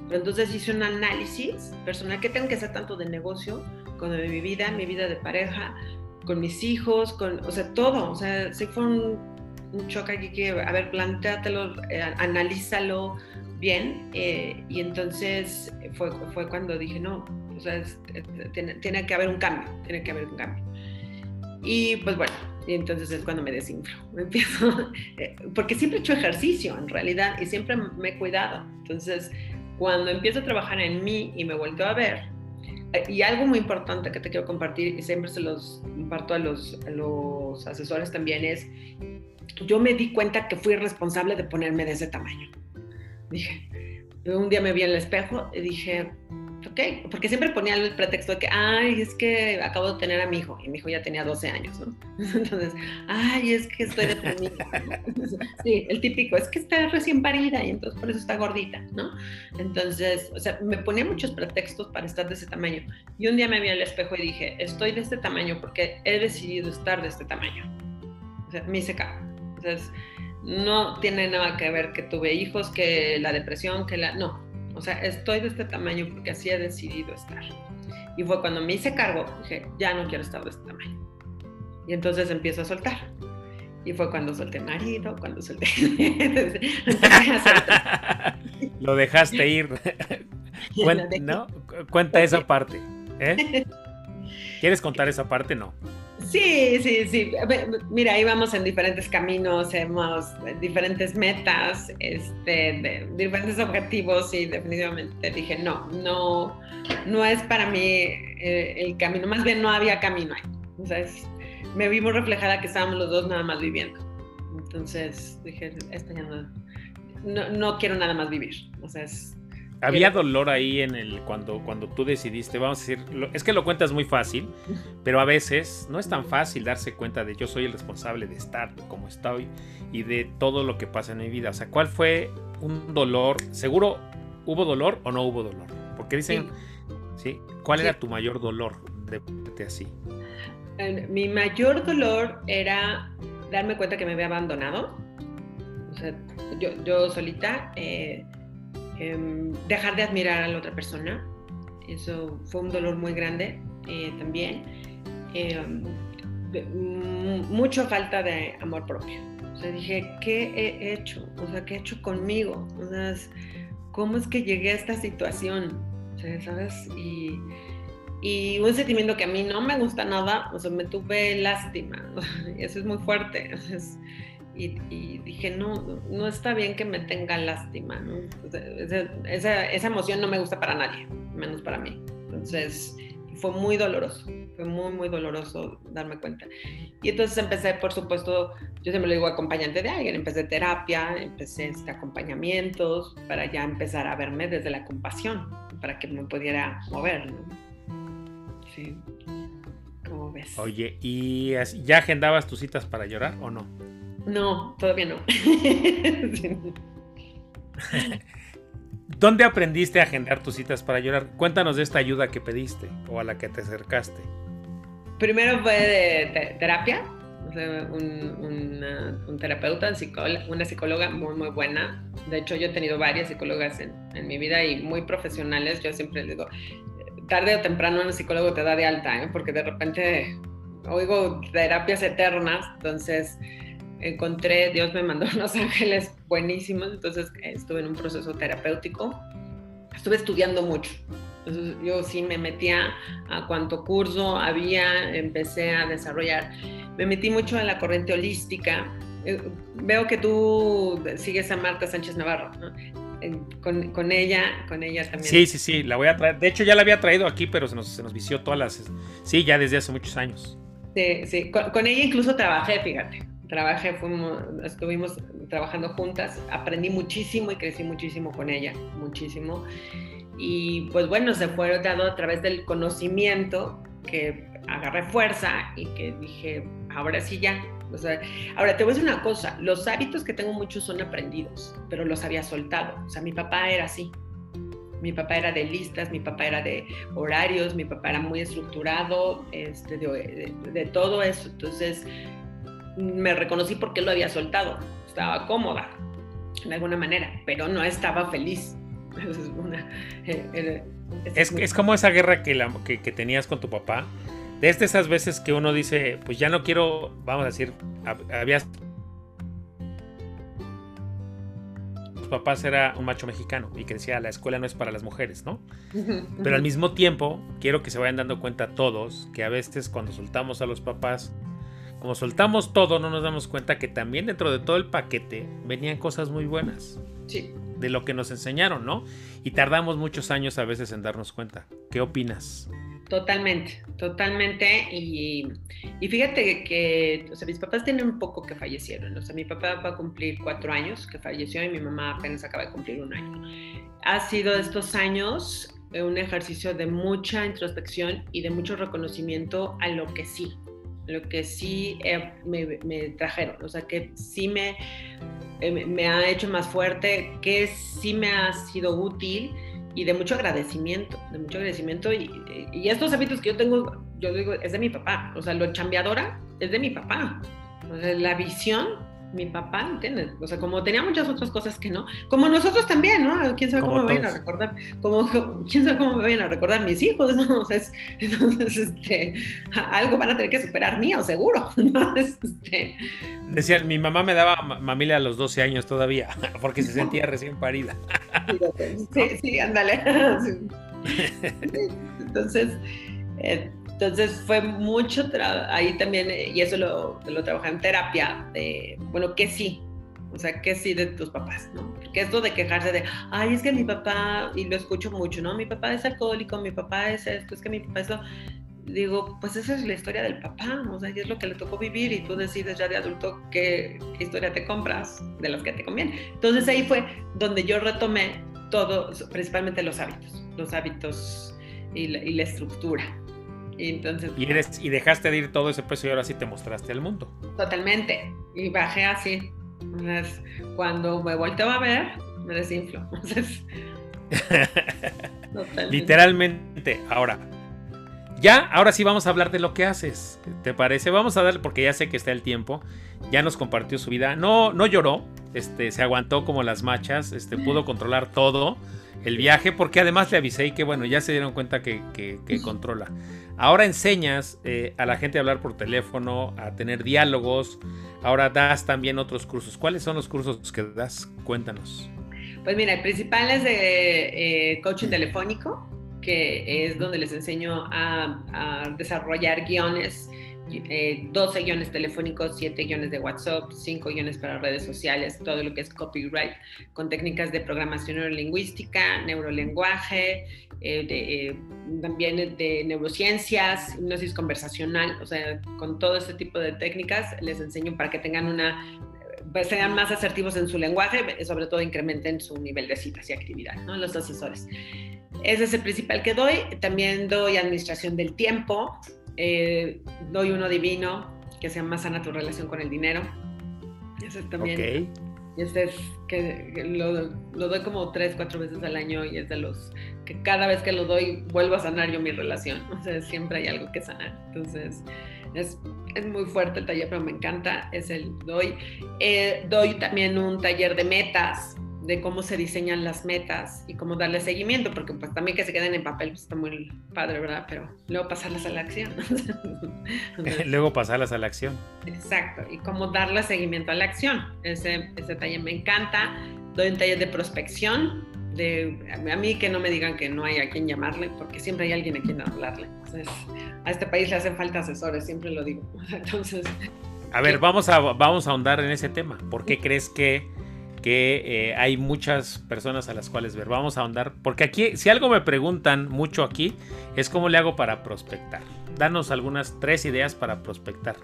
Pero entonces hice un análisis personal, ¿qué tengo que hacer tanto de negocio, con mi vida, mi vida de pareja, con mis hijos, con, o sea, todo. O sea, sí fue un, un choque aquí que, a ver, plantéatelo, eh, analízalo bien. Eh, y entonces fue, fue cuando dije, no, o sea, tiene, tiene, que haber un cambio, tiene que haber un cambio. Y pues bueno, y entonces es cuando me desinflo. Me empiezo, eh, porque siempre he hecho ejercicio en realidad y siempre me he cuidado. Entonces, cuando empiezo a trabajar en mí y me vuelto a ver, y algo muy importante que te quiero compartir y siempre se los comparto a los, a los asesores también es, yo me di cuenta que fui responsable de ponerme de ese tamaño. Dije, un día me vi en el espejo y dije, ok, porque siempre ponía el pretexto de que, ay, es que acabo de tener a mi hijo, y mi hijo ya tenía 12 años, ¿no? Entonces, ay, es que estoy deprimida. Sí, el típico, es que está recién parida y entonces por eso está gordita, ¿no? Entonces, o sea, me ponía muchos pretextos para estar de ese tamaño. Y un día me vi al espejo y dije, estoy de este tamaño porque he decidido estar de este tamaño. O sea, me hice cago. Entonces, no tiene nada que ver que tuve hijos, que la depresión, que la... No, o sea, estoy de este tamaño porque así he decidido estar. Y fue cuando me hice cargo, dije, ya no quiero estar de este tamaño. Y entonces empiezo a soltar. Y fue cuando solté marido, cuando solté... Lo dejaste ir. Cuenta, ¿no? Cuenta esa parte. ¿eh? ¿Quieres contar esa parte? No. Sí, sí, sí. Mira, íbamos en diferentes caminos, hemos diferentes metas, este, diferentes objetivos y definitivamente dije, no, no, no es para mí eh, el camino, más bien no había camino ahí. Entonces, me vi muy reflejada que estábamos los dos nada más viviendo. Entonces dije, esto ya no, no, no quiero nada más vivir. O sea, es, había dolor ahí en el cuando, cuando tú decidiste, vamos a decir, es que lo cuentas muy fácil, pero a veces no es tan fácil darse cuenta de yo soy el responsable de estar como estoy y de todo lo que pasa en mi vida. O sea, ¿cuál fue un dolor? Seguro hubo dolor o no hubo dolor. Porque dicen, ¿sí? ¿Cuál era tu mayor dolor de verte así? Mi mayor dolor era darme cuenta que me había abandonado. O sea, yo, yo solita. Eh, Em, dejar de admirar a la otra persona. Eso fue un dolor muy grande eh, también. Em, mucha falta de amor propio. O sea, dije, ¿qué he hecho? O sea, ¿qué he hecho conmigo? O sea, ¿cómo es que llegué a esta situación? ¿sabes? Y, y un sentimiento que a mí no me gusta nada, o sea, me tuve lástima. Eso es muy fuerte. Entonces, y, dije, no, no está bien que me tenga lástima, ¿no? esa, esa, emoción no me gusta para nadie, menos para mí. Entonces, fue muy doloroso, fue muy, muy doloroso darme cuenta. Y entonces empecé, por supuesto, yo siempre le digo acompañante de alguien, empecé terapia, empecé este, acompañamientos para ya empezar a verme desde la compasión, para que me pudiera mover, ¿no? Sí. ¿Cómo ves? Oye, ¿y ya agendabas tus citas para llorar o no? No, todavía no. ¿Dónde aprendiste a agendar tus citas para llorar? Cuéntanos de esta ayuda que pediste o a la que te acercaste. Primero fue de, terapia, un, terapeuta, una psicóloga muy, muy buena. De hecho, yo he tenido varias psicólogas en, en, mi vida y muy profesionales. Yo siempre digo, tarde o temprano un psicólogo te da de alta, ¿eh? porque de repente oigo terapias eternas, entonces encontré, Dios me mandó unos ángeles buenísimos, entonces estuve en un proceso terapéutico, estuve estudiando mucho. Entonces yo sí me metía a cuánto curso había, empecé a desarrollar, me metí mucho en la corriente holística. Eh, veo que tú sigues a Marta Sánchez Navarro, ¿no? Con, con, ella, con ella también. Sí, sí, sí, la voy a traer. De hecho, ya la había traído aquí, pero se nos, se nos vició todas las. Sí, ya desde hace muchos años. Sí, sí, con ella incluso trabajé, fíjate trabajé, fuimos, estuvimos trabajando juntas. Aprendí muchísimo y crecí muchísimo con ella, muchísimo. Y pues bueno, se fue dado a través del conocimiento que agarré fuerza y que dije, ahora sí ya. O sea, ahora te voy a decir una cosa, los hábitos que tengo muchos son aprendidos, pero los había soltado. O sea, mi papá era así. Mi papá era de listas, mi papá era de horarios, mi papá era muy estructurado, este, de, de todo eso. Entonces, me reconocí porque lo había soltado. Estaba cómoda, de alguna manera, pero no estaba feliz. Eh, es, es, como esa guerra que, la, que, que, tenías con tu papá. Desde esas veces que uno dice, pues ya no quiero, vamos a decir, habías... Tus papás era un macho mexicano y que decía, la escuela no es para las mujeres, ¿no? Pero al mismo tiempo, quiero que se vayan dando cuenta todos que a veces cuando soltamos a los papás, como soltamos todo, no nos damos cuenta que también dentro de todo el paquete venían cosas muy buenas. Sí. De lo que nos enseñaron, ¿no? Y tardamos muchos años a veces en darnos cuenta. ¿Qué opinas? Totalmente, totalmente. Y, y fíjate que, o sea, mis papás tienen un poco que fallecieron. O sea, mi papá va a cumplir cuatro años que falleció y mi mamá apenas acaba de cumplir un año. Ha sido estos años un ejercicio de mucha introspección y de mucho reconocimiento a lo que sí, lo que sí eh, me, trajeron, o sea, que sí me, eh, me ha hecho más fuerte, que sí me ha sido útil y de mucho agradecimiento, de mucho agradecimiento. Y, estos hábitos que yo tengo, yo digo, es de mi papá, o sea, lo chambeadora es de mi papá. La visión mi papá, ¿entiendes? O sea, como tenía muchas otras cosas que no, como nosotros también, ¿no? ¿Quién sabe cómo me vayan a recordar? Como, ¿Quién sabe cómo me vayan a recordar mis hijos? ¿no? O sea, entonces, este, algo van a tener que superar mío, seguro. ¿no? Este, Decían, mi mamá me daba mamilia a los 12 años todavía, porque se sentía recién parida. Sí, sí, ándale. Entonces, eh, entonces fue mucho ahí también, y eso lo, lo trabajé en terapia, de, bueno, que sí, o sea, que sí de tus papás, ¿no? Porque esto de quejarse de, ay, es que mi papá, y lo escucho mucho, ¿no? Mi papá es alcohólico, mi papá es esto, es que mi papá es lo... Digo, pues esa es la historia del papá, o sea, y es lo que le tocó vivir y tú decides ya de adulto qué, historia te compras de las que te conviene. Entonces ahí fue donde yo retomé todo, principalmente los hábitos, los hábitos y y la estructura. Y, entonces, y, eres, y dejaste de ir todo ese peso y ahora sí te mostraste al mundo. Totalmente. Y bajé así. cuando me volteo a ver, me desinflo. Literalmente. Ahora, ya, ahora sí vamos a hablar de lo que haces. ¿Te parece? Vamos a darle, porque ya sé que está el tiempo. Ya nos compartió su vida. No, no lloró. Este, se aguantó como las machas. Este, pudo controlar todo el viaje, porque además le avisé y que bueno, ya se dieron cuenta que, que, que controla. Ahora enseñas eh, a la gente a hablar por teléfono, a tener diálogos. Ahora das también otros cursos. ¿Cuáles son los cursos que das? Cuéntanos. Pues mira, el principal es de eh, coaching telefónico, que es donde les enseño a, desarrollar guiones. 12 eh, guiones telefónicos, 7 guiones de WhatsApp, 5 guiones para redes sociales, todo lo que es copyright, con técnicas de programación neurolingüística, neurolenguaje, eh, eh, también de neurociencias, hipnosis conversacional, o sea, con todo este tipo de técnicas les enseño para que tengan una, pues sean más asertivos en su lenguaje, sobre todo incrementen su nivel de citas y actividad, ¿no? Los asesores. Ese es el principal que doy. También doy administración del tiempo, eh, doy uno divino que se llama Sana tu relación con el dinero. Ese también. Este es que lo, lo, doy como tres, cuatro veces al año y es de los que cada vez que lo doy vuelvo a sanar yo mi relación. O sea, siempre hay algo que sanar. Entonces, es, es muy fuerte el taller, pero me encanta. Es el doy. Eh, doy también un taller de metas de cómo se diseñan las metas y cómo darle seguimiento, porque pues también que se queden en papel pues, está muy padre, ¿verdad? Pero luego pasarlas a la acción. luego pasarlas a la acción. Exacto, y cómo darle seguimiento a la acción. Ese, ese taller me encanta. Doy un taller de prospección, de, a mí que no me digan que no hay a quien llamarle, porque siempre hay alguien a quien hablarle. Entonces, a este país le hacen falta asesores, siempre lo digo. Entonces... A ver, vamos a, vamos a ahondar en ese tema. ¿Por qué crees que que eh, hay muchas personas a las cuales ver. Vamos a ahondar, porque aquí, si algo me preguntan mucho aquí, es cómo le hago para prospectar. danos algunas tres ideas para prospectar.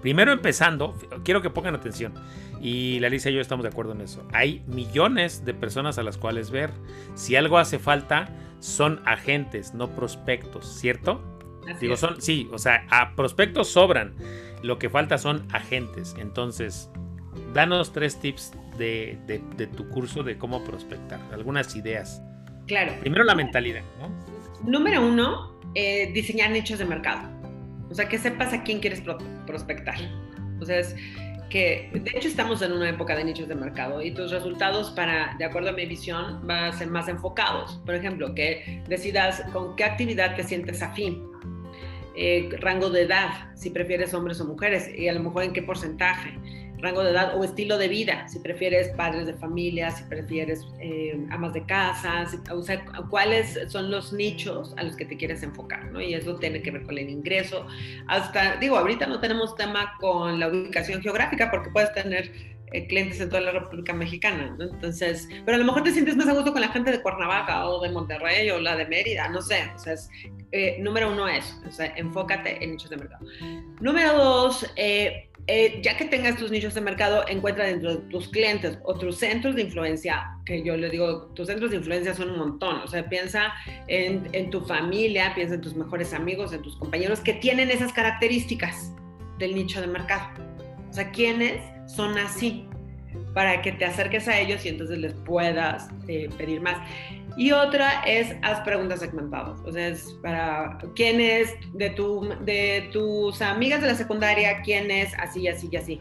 Primero empezando, quiero que pongan atención, y la Alicia y yo estamos de acuerdo en eso. Hay millones de personas a las cuales ver. Si algo hace falta, son agentes, no prospectos, ¿cierto? Digo, son, sí, o sea, a prospectos sobran. Lo que falta son agentes. Entonces, danos tres tips de, tu curso de cómo prospectar, algunas ideas. Claro. Primero la mentalidad, ¿no? Número uno, eh, diseñar nichos de mercado. O sea, que sepas a quién quieres prospectar. O sea, es que de hecho estamos en una época de nichos de mercado y tus resultados para, de acuerdo a mi visión, van a ser más enfocados. Por ejemplo, que decidas con qué actividad te sientes afín eh, rango de edad, si prefieres hombres o mujeres, y a lo mejor en qué porcentaje, rango de edad o estilo de vida, si prefieres padres de familia, si prefieres eh, amas de casa, o sea, cuáles son los nichos a los que te quieres enfocar, ¿no? Y eso tiene que ver con el ingreso. Hasta, digo, ahorita no tenemos tema con la ubicación geográfica porque puedes tener eh, clientes en toda la República Mexicana, ¿no? Entonces, pero a lo mejor te sientes más a gusto con la gente de Cuernavaca o de Monterrey o la de Mérida, no sé, o sea, es, eh, número uno es, o sea, enfócate en nichos de mercado. Número dos, eh, ya que tengas tus nichos de mercado, encuentra dentro de tus clientes otros centros de influencia, que yo le digo, tus centros de influencia son un montón, o sea, piensa en, en tu familia, piensa en tus mejores amigos, en tus compañeros que tienen esas características del nicho de mercado. O sea, ¿quiénes son así, para que te acerques a ellos y entonces les puedas eh, pedir más. Y otra es haz preguntas segmentadas. O sea, es para quién es de, tu, de tus amigas de la secundaria, quién es así, así y así.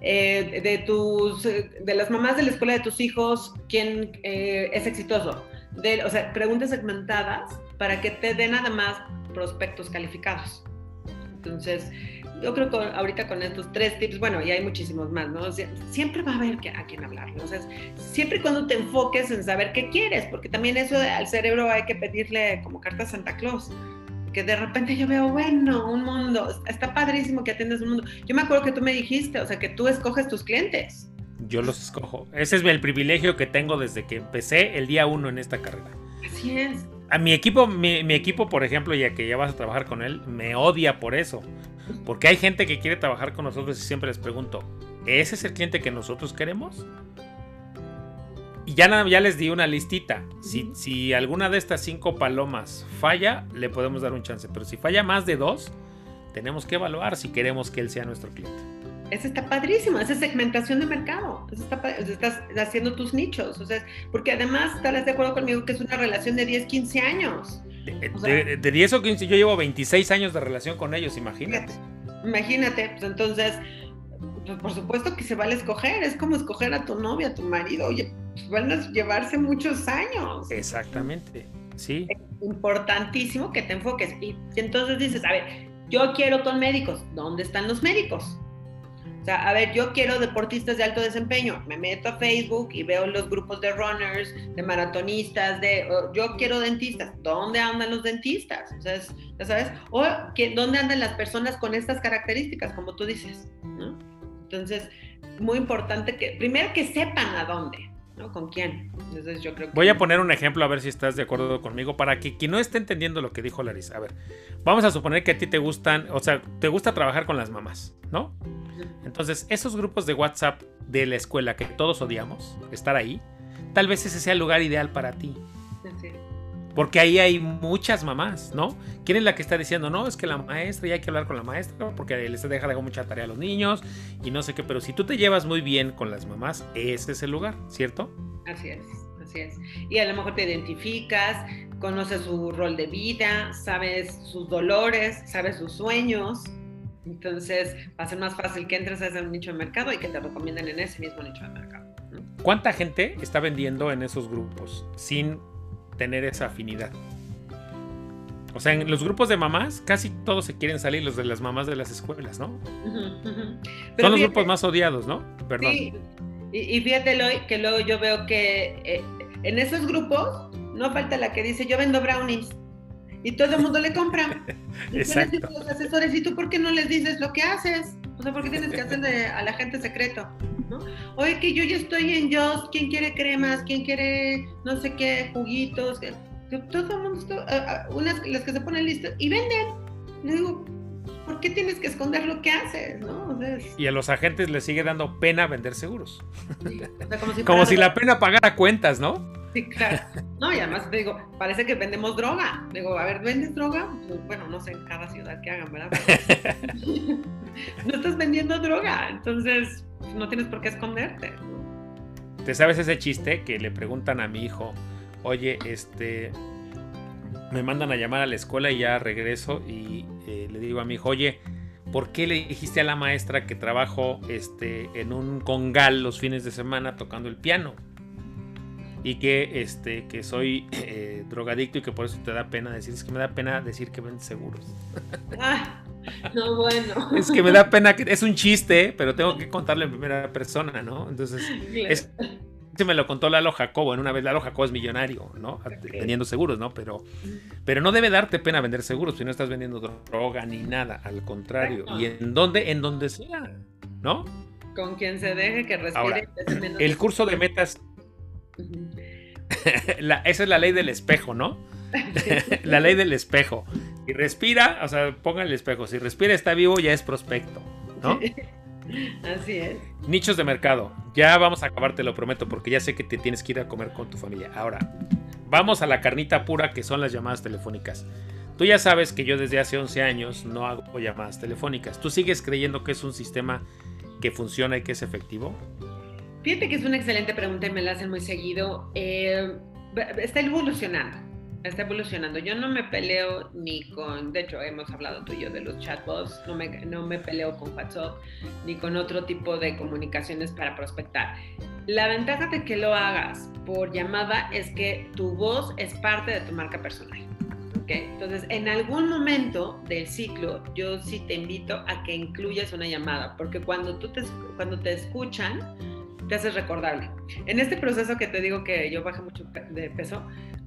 Eh, de, tus, de las mamás de la escuela de tus hijos, quién eh, es exitoso. De, o sea, preguntas segmentadas para que te den además prospectos calificados. Entonces, yo creo que ahorita con estos tres tips, bueno, y hay muchísimos más, ¿no? siempre va a haber a quien hablar, ¿no? O sea, siempre y cuando te enfoques en saber qué quieres, porque también eso al cerebro hay que pedirle como carta a Santa Claus. Que de repente yo veo, bueno, un mundo, está padrísimo que atiendas un mundo. Yo me acuerdo que tú me dijiste, o sea, que tú escoges tus clientes. Yo los escojo. Ese es el privilegio que tengo desde que empecé el día uno en esta carrera. Así es. A mi equipo, mi, mi, equipo, por ejemplo, ya que ya vas a trabajar con él, me odia por eso. Porque hay gente que quiere trabajar con nosotros y siempre les pregunto, ¿ese es el cliente que nosotros queremos? Y ya, ya les di una listita. Si, si alguna de estas cinco palomas falla, le podemos dar un chance. Pero si falla más de dos, tenemos que evaluar si queremos que él sea nuestro cliente. Eso está padrísimo, esa es segmentación de mercado. estás haciendo tus nichos. O sea, porque además, estarás de acuerdo conmigo que es una relación de 10, 15 años. De, 10 o 15, yo llevo 26 años de relación con ellos, imagínate. Imagínate, pues entonces, pues por supuesto que se vale escoger, es como escoger a tu novia, a tu marido, oye, pues van a llevarse muchos años. Exactamente, sí. Es importantísimo que te enfoques. Y, y entonces dices, a ver, yo quiero con médicos, ¿dónde están los médicos? O sea, a ver, yo quiero deportistas de alto desempeño, me meto a Facebook y veo los grupos de runners, de maratonistas, de, yo quiero dentistas, ¿dónde andan los dentistas? O sea, ya sabes, o ¿dónde andan las personas con estas características, como tú dices? Entonces, muy importante que, primero que sepan a dónde, ¿no? ¿Con quién? Entonces, yo creo que... Voy a poner un ejemplo a ver si estás de acuerdo conmigo para que quien no esté entendiendo lo que dijo Larissa. A ver, vamos a suponer que a ti te gustan, o sea, te gusta trabajar con las mamás, ¿no? Entonces, esos grupos de WhatsApp de la escuela que todos odiamos, estar ahí, tal vez ese sea el lugar ideal para ti. Porque ahí hay muchas mamás, ¿no? ¿Quién es la que está diciendo, no, es que la maestra, y hay que hablar con la maestra, porque les deja de mucha tarea a los niños y no sé qué, pero si tú te llevas muy bien con las mamás, ese es el lugar, ¿cierto? Así es, así es. Y a lo mejor te identificas, conoces su rol de vida, sabes sus dolores, sabes sus sueños, entonces va a ser más fácil que entres a ese nicho de mercado y que te recomienden en ese mismo nicho de mercado. ¿Cuánta gente está vendiendo en esos grupos sin tener esa afinidad? O sea, en los grupos de mamás casi todos se quieren salir, los de las mamás de las escuelas, ¿no? Son los grupos más odiados, ¿no? Perdón. Sí. Y, fíjate, que luego yo veo que eh, en esos grupos no falta la que dice, yo vendo brownies y todo el mundo le compra. Y Exacto. los asesores, ¿y tú por qué no les dices lo que haces? O sea, ¿por qué tienes que hacer a la gente secreto? ¿no? Oye, que yo ya estoy en Just, ¿quién quiere cremas? ¿Quién quiere no sé qué, juguitos? Todo el mundo, unas las que se ponen listas y venden. Le digo, ¿por qué tienes que esconder lo que haces? ¿no? Y a los agentes les sigue dando pena vender seguros. como si, la pena pagara cuentas, ¿no? Sí, claro. No, y además te digo, parece que vendemos droga. Digo, a ver, ¿vendes droga? Pues, bueno, no sé en cada ciudad que hagan, ¿verdad? no estás vendiendo droga, entonces pues, no tienes por qué esconderte. ¿Te sabes ese chiste que le preguntan a mi hijo? Oye, este, me mandan a llamar a la escuela y ya regreso y digo a mi hijo, oye, ¿por qué le dijiste a la maestra que trabajo este, en un congal los fines de semana tocando el piano? Y que, este, que soy eh, drogadicto y que por eso te da pena decir, es que me da pena decir que venden seguros. Ah, no, bueno. Es que me da pena, que, es un chiste, pero tengo que contarlo en primera persona, ¿no? Entonces, es se me lo contó Lalo Jacobo en una vez. Lalo Jacobo es millonario, ¿no? Vendiendo seguros, ¿no? Pero, pero no debe darte pena vender seguros si no estás vendiendo droga ni nada. Al contrario. ¿Y en dónde? En donde sea, ¿no? Con quien se deje que respire. Ahora, el curso de metas. esa es la ley del espejo, ¿no? la ley del espejo. Si respira, o sea, ponga el espejo. Si respira está vivo, ya es prospecto, ¿no? Así es. Nichos de mercado. Ya vamos a acabar, te lo prometo, porque ya sé que te tienes que ir a comer con tu familia. Ahora, vamos a la carnita pura que son las llamadas telefónicas. Tú ya sabes que yo desde hace 11 años no hago llamadas telefónicas. ¿Tú sigues creyendo que es un sistema que funciona y que es efectivo? Fíjate que es una excelente pregunta y me la hacen muy seguido. Eh, está evolucionando está evolucionando. Yo no me peleo ni con, de hecho hemos hablado tú y yo de los chatbots, no me, no me peleo con WhatsApp ni con otro tipo de comunicaciones para prospectar. La ventaja de que lo hagas por llamada es que tu voz es parte de tu marca personal. ¿okay? Entonces, en algún momento del ciclo, yo sí te invito a que incluyas una llamada, porque cuando, tú te, cuando te escuchan, te haces recordable. En este proceso que te digo que yo bajé mucho de peso,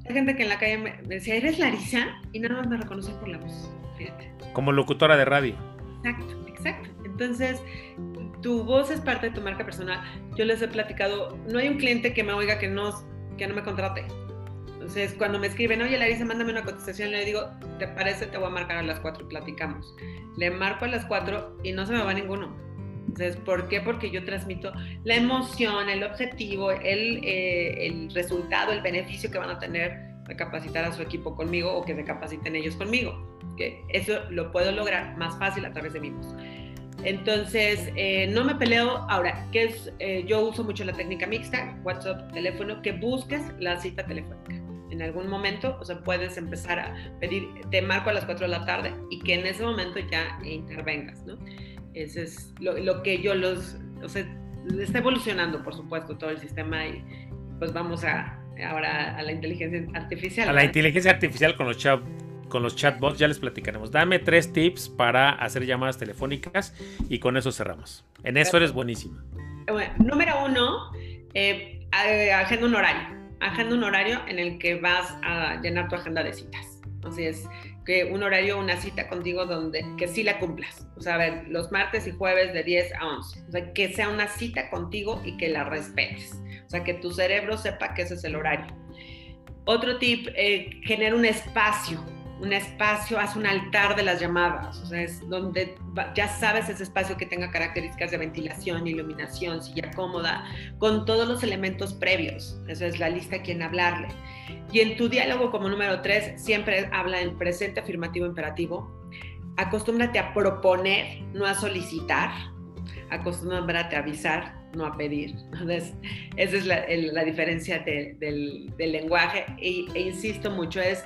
hay gente que en la calle me, decía, ¿eres Larisa? Y nada más me reconocen por la voz, fíjate. Como locutora de radio. Exacto, exacto. Entonces, tu voz es parte de tu marca personal. Yo les he platicado, no hay un cliente que me oiga que no, que no me contrate. Entonces, cuando me escriben, oye Larisa, mándame una contestación, le digo, ¿te parece? Te voy a marcar a las 4 y platicamos. Le marco a las 4 y no se me va ninguno. Entonces, ¿por qué? Porque yo transmito la emoción, el objetivo, el, eh, el resultado, el beneficio que van a tener de capacitar a su equipo conmigo o que se capaciten ellos conmigo. Que eso lo puedo lograr más fácil a través de mí voz. Entonces, eh, no me peleo. Ahora, que es, eh, yo uso mucho la técnica mixta, WhatsApp, teléfono, que busques la cita telefónica. En algún momento, o sea, puedes empezar a pedir, te marco a las 4 de la tarde y que en ese momento ya intervengas, ¿no? Ese es lo, que yo los, o sea, está evolucionando, por supuesto, todo el sistema y pues vamos a ahora a la inteligencia artificial. A la inteligencia artificial con los chat, con los chatbots ya les platicaremos. Dame tres tips para hacer llamadas telefónicas y con eso cerramos. En eso eres buenísima. número uno, eh, agenda un horario. Agenda un horario en el que vas a llenar tu agenda de citas. Así es, que un horario, una cita contigo donde que sí la cumplas. O sea, ver, los martes y jueves de 10 a 11. O sea, que sea una cita contigo y que la respetes. O sea, que tu cerebro sepa que ese es el horario. Otro tip, eh, genera un espacio un espacio, haz un altar de las llamadas, o sea, es donde ya sabes ese espacio que tenga características de ventilación, iluminación, silla cómoda, con todos los elementos previos. Esa es la lista a quien hablarle. Y en tu diálogo como número tres, siempre habla en presente afirmativo imperativo. Acostúmbrate a proponer, no a solicitar. Acostúmbrate a avisar, no a pedir. Entonces, esa es la, diferencia del, lenguaje. E, e insisto mucho, es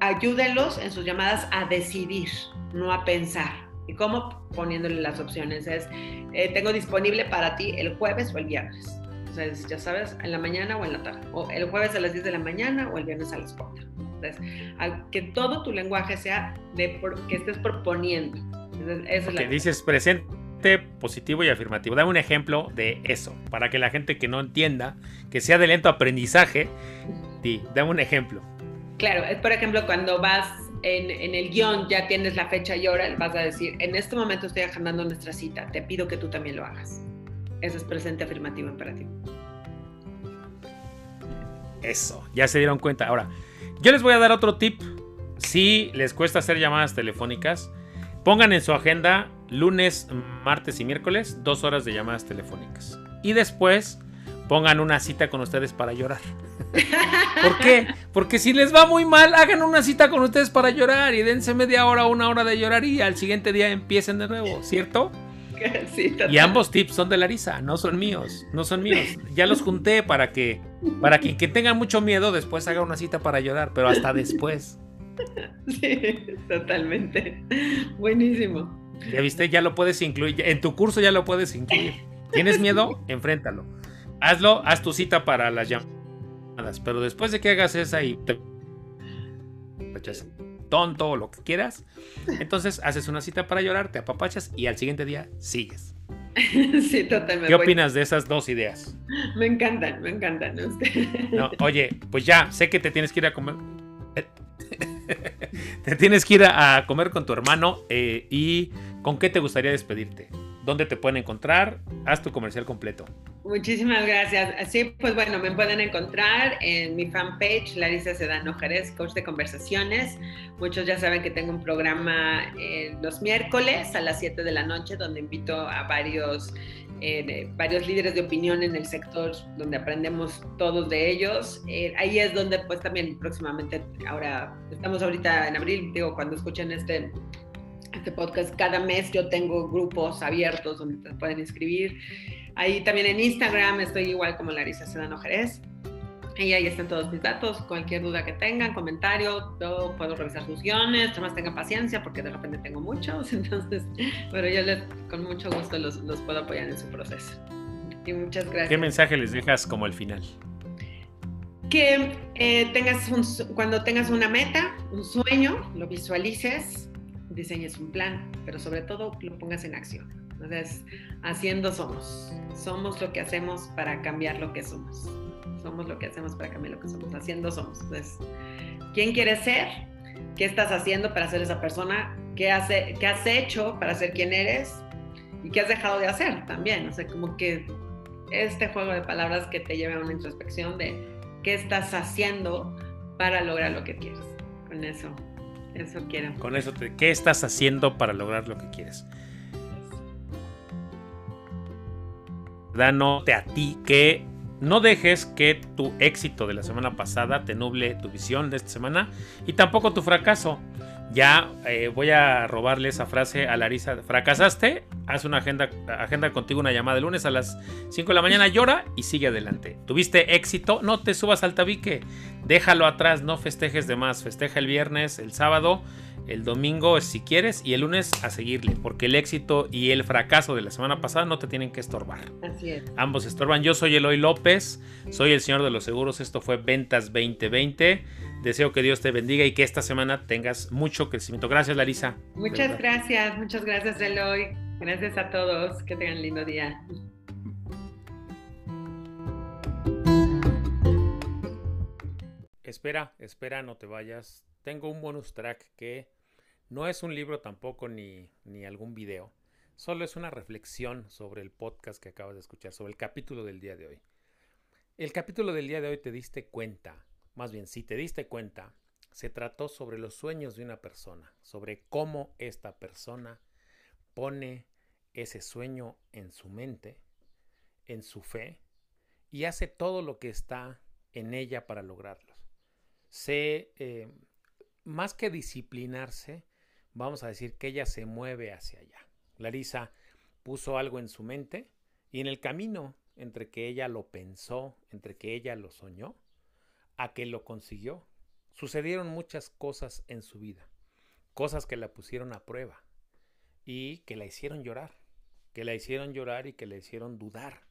ayúdenlos en sus llamadas a decidir, no a pensar. ¿Y cómo? Poniéndole las opciones. Es, eh, tengo disponible para ti el jueves o el viernes. Sea, ya sabes, en la mañana o en la tarde. O el jueves a las 10 de la mañana o el viernes a las 4. Entonces, que todo tu lenguaje sea de que estés proponiendo. eso es la dices presente, positivo y afirmativo. Dame un ejemplo de eso, para que la gente que no entienda, que sea de lento aprendizaje, di, dame un ejemplo. Claro, es por ejemplo cuando vas en, el guion, ya tienes la fecha y hora, vas a decir, en este momento estoy agendando nuestra cita, te pido que tú también lo hagas. Eso es presente afirmativo imperativo. Eso, ya se dieron cuenta. Ahora, yo les voy a dar otro tip si les cuesta hacer llamadas telefónicas, pongan en su agenda lunes, martes y miércoles dos horas de llamadas telefónicas. Y después pongan una cita con ustedes para llorar. ¿Por qué? Porque si les va muy mal, hagan una cita con ustedes para llorar y dense media hora o una hora de llorar y al siguiente día empiecen de nuevo, ¿cierto? y ambos tips son de Larisa, no son míos, no son míos. Ya los junté para que, para que, que tengan mucho miedo, después haga una cita para llorar, pero hasta después. Sí, totalmente. Buenísimo. Ya viste, ya lo puedes incluir. En tu curso ya lo puedes incluir. ¿Tienes miedo? Enfréntalo. Hazlo, haz tu cita para las llamadas. Pero después de que hagas esa y te tonto o lo que quieras, entonces haces una cita para llorar, te apapachas y al siguiente día sigues. Sí, totalmente. ¿Qué opinas de esas dos ideas? Me encantan, me encantan. No, oye, pues ya, sé que te tienes que ir a comer. te tienes que ir a, comer con tu hermano eh, y ¿con qué te gustaría despedirte? ¿Dónde te pueden encontrar? Haz tu comercial completo. Muchísimas gracias. Así pues bueno, me pueden encontrar en mi fanpage, Larisa Sedano Jerez, coach de conversaciones. Muchos ya saben que tengo un programa eh, los miércoles a las 7 de la noche donde invito a varios, eh, varios líderes de opinión en el sector donde aprendemos todos de ellos. Eh, ahí es donde pues también próximamente, ahora estamos ahorita en abril, digo, cuando escuchen este este podcast. Cada mes yo tengo grupos abiertos donde te pueden inscribir. Ahí también en Instagram estoy igual como Larisa Sedano Jerez. Y ahí están todos mis datos. Cualquier duda que tengan, comentario, yo puedo revisar sus guiones. Además, tengan paciencia porque de repente tengo muchos. Entonces, pero yo les, con mucho gusto los, los puedo apoyar en su proceso. Y muchas gracias. ¿Qué mensaje les dejas como el final? Que eh, tengas un, cuando tengas una meta, un sueño, lo visualices, diseñes un plan, pero sobre todo lo pongas en acción. Entonces, haciendo somos. Somos lo que hacemos para cambiar lo que somos. Somos lo que hacemos para cambiar lo que somos. Haciendo somos. Entonces, ¿quién quieres ser? ¿Qué estás haciendo para ser esa persona? ¿Qué, hace, qué has hecho para ser quien eres? ¿Y qué has dejado de hacer también? O sea, como que este juego de palabras que te lleve a una introspección de qué estás haciendo para lograr lo que quieres. Con eso eso quiero. Con eso, te, ¿qué estás haciendo para lograr lo que quieres? Danote a ti que no dejes que tu éxito de la semana pasada te nuble tu visión de esta semana y tampoco tu fracaso. Ya eh, voy a robarle esa frase a Larisa. ¿Fracasaste? Haz una agenda, agenda contigo una llamada de lunes a las 5 de la mañana, llora y sigue adelante. ¿Tuviste éxito? No te subas al tabique. Déjalo atrás, no festejes de más. Festeja el viernes, el sábado, el domingo si quieres y el lunes a seguirle. Porque el éxito y el fracaso de la semana pasada no te tienen que estorbar. Así es. Ambos estorban. Yo soy Eloy López, soy el señor de los seguros. Esto fue Ventas 2020. Deseo que Dios te bendiga y que esta semana tengas mucho crecimiento. Gracias, Larisa. Muchas gracias, muchas gracias, Eloy. Gracias a todos. Que tengan lindo día. Espera, espera, no te vayas. Tengo un bonus track que no es un libro tampoco ni, ni algún video. Solo es una reflexión sobre el podcast que acabas de escuchar, sobre el capítulo del día de hoy. El capítulo del día de hoy te diste cuenta más bien, si te diste cuenta, se trató sobre los sueños de una persona, sobre cómo esta persona pone ese sueño en su mente, en su fe, y hace todo lo que está en ella para lograrlo. Se, eh, más que disciplinarse, vamos a decir que ella se mueve hacia allá. Larisa puso algo en su mente y en el camino entre que ella lo pensó, entre que ella lo soñó, a que lo consiguió. Sucedieron muchas cosas en su vida, cosas que la pusieron a prueba y que la hicieron llorar, que la hicieron llorar y que la hicieron dudar.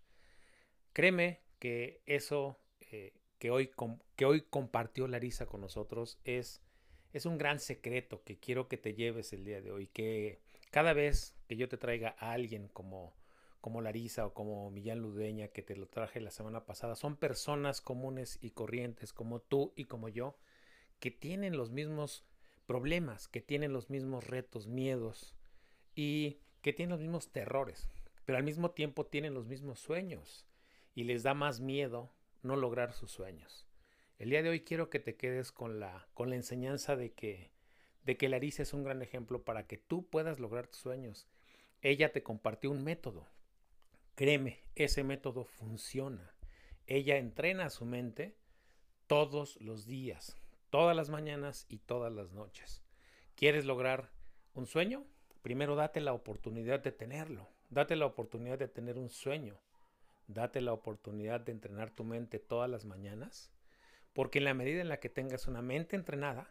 Créeme que eso eh, que, hoy, que hoy compartió Larisa con nosotros es, es un gran secreto que quiero que te lleves el día de hoy, que cada vez que yo te traiga a alguien como como Larisa o como Millán Ludeña, que te lo traje la semana pasada, son personas comunes y corrientes como tú y como yo, que tienen los mismos problemas, que tienen los mismos retos, miedos y que tienen los mismos terrores, pero al mismo tiempo tienen los mismos sueños y les da más miedo no lograr sus sueños. El día de hoy quiero que te quedes con la, con la enseñanza de que de que Larisa es un gran ejemplo para que tú puedas lograr tus sueños. Ella te compartió un método. Créeme, ese método funciona. Ella entrena su mente todos los días, todas las mañanas y todas las noches. ¿Quieres lograr un sueño? Primero date la oportunidad de tenerlo. Date la oportunidad de tener un sueño. Date la oportunidad de entrenar tu mente todas las mañanas. Porque en la medida en la que tengas una mente entrenada,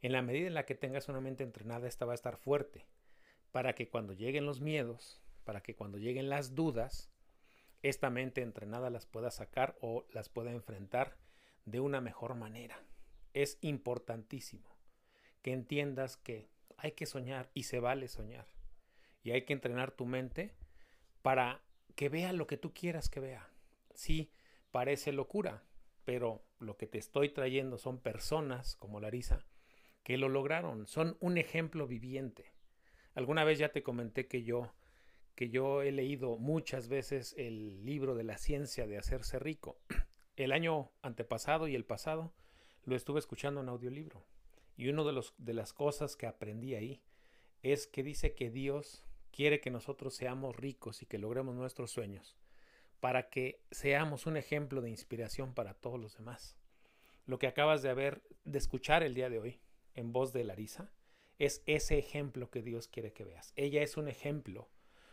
en la medida en la que tengas una mente entrenada, esta va a estar fuerte. Para que cuando lleguen los miedos, para que cuando lleguen las dudas, esta mente entrenada las pueda sacar o las pueda enfrentar de una mejor manera. Es importantísimo que entiendas que hay que soñar y se vale soñar. Y hay que entrenar tu mente para que vea lo que tú quieras que vea. Sí, parece locura, pero lo que te estoy trayendo son personas como Larisa que lo lograron, son un ejemplo viviente. Alguna vez ya te comenté que yo que yo he leído muchas veces el libro de la ciencia de hacerse rico. El año antepasado y el pasado lo estuve escuchando en audiolibro. Y una de, los, de las cosas que aprendí ahí es que dice que Dios quiere que nosotros seamos ricos y que logremos nuestros sueños para que seamos un ejemplo de inspiración para todos los demás. Lo que acabas de haber de escuchar el día de hoy en voz de Larisa es ese ejemplo que Dios quiere que veas. Ella es un ejemplo,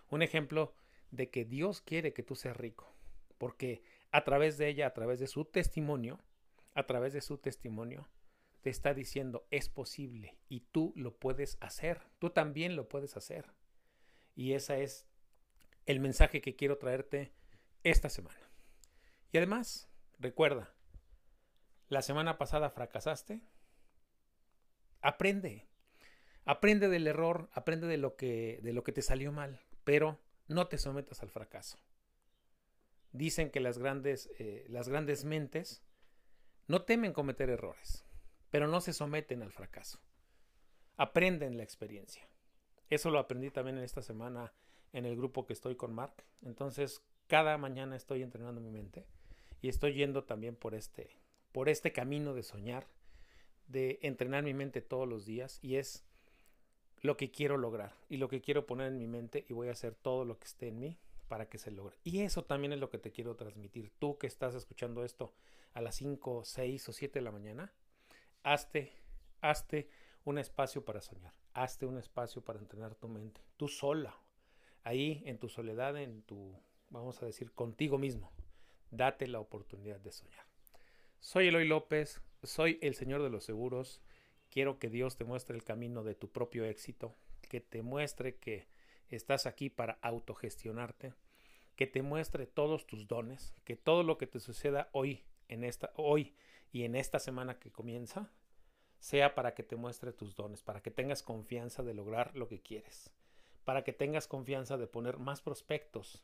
un ejemplo de que Dios quiere que tú seas rico, porque a través de ella, a través de su testimonio, a través de su testimonio, te está diciendo es posible y tú lo puedes hacer, tú también lo puedes hacer. Y ese es el mensaje que quiero traerte esta semana. Y además, recuerda, la semana pasada fracasaste, aprende, aprende del error, aprende de lo que, de lo que te salió mal, pero no te sometas al fracaso. Dicen que las grandes, eh, las grandes mentes no temen cometer errores pero no se someten al fracaso. Aprenden la experiencia. Eso lo aprendí también en esta semana en el grupo que estoy con Mark. Entonces, cada mañana estoy entrenando mi mente y estoy yendo también por este, por este camino de soñar, de entrenar mi mente todos los días y es lo que quiero lograr y lo que quiero poner en mi mente y voy a hacer todo lo que esté en mí para que se logre. Y eso también es lo que te quiero transmitir. Tú que estás escuchando esto a las 5, 6 o 7 de la mañana, hazte, hazte un espacio para soñar, hazte un espacio para entrenar tu mente, tú sola, ahí en tu soledad, en tu, vamos a decir, contigo mismo, date la oportunidad de soñar. Soy Eloy López, soy el Señor de los Seguros, quiero que Dios te muestre el camino de tu propio éxito, que te muestre que estás aquí para autogestionarte, que te muestre todos tus dones, que todo lo que te suceda hoy en esta hoy y en esta semana que comienza sea para que te muestre tus dones, para que tengas confianza de lograr lo que quieres, para que tengas confianza de poner más prospectos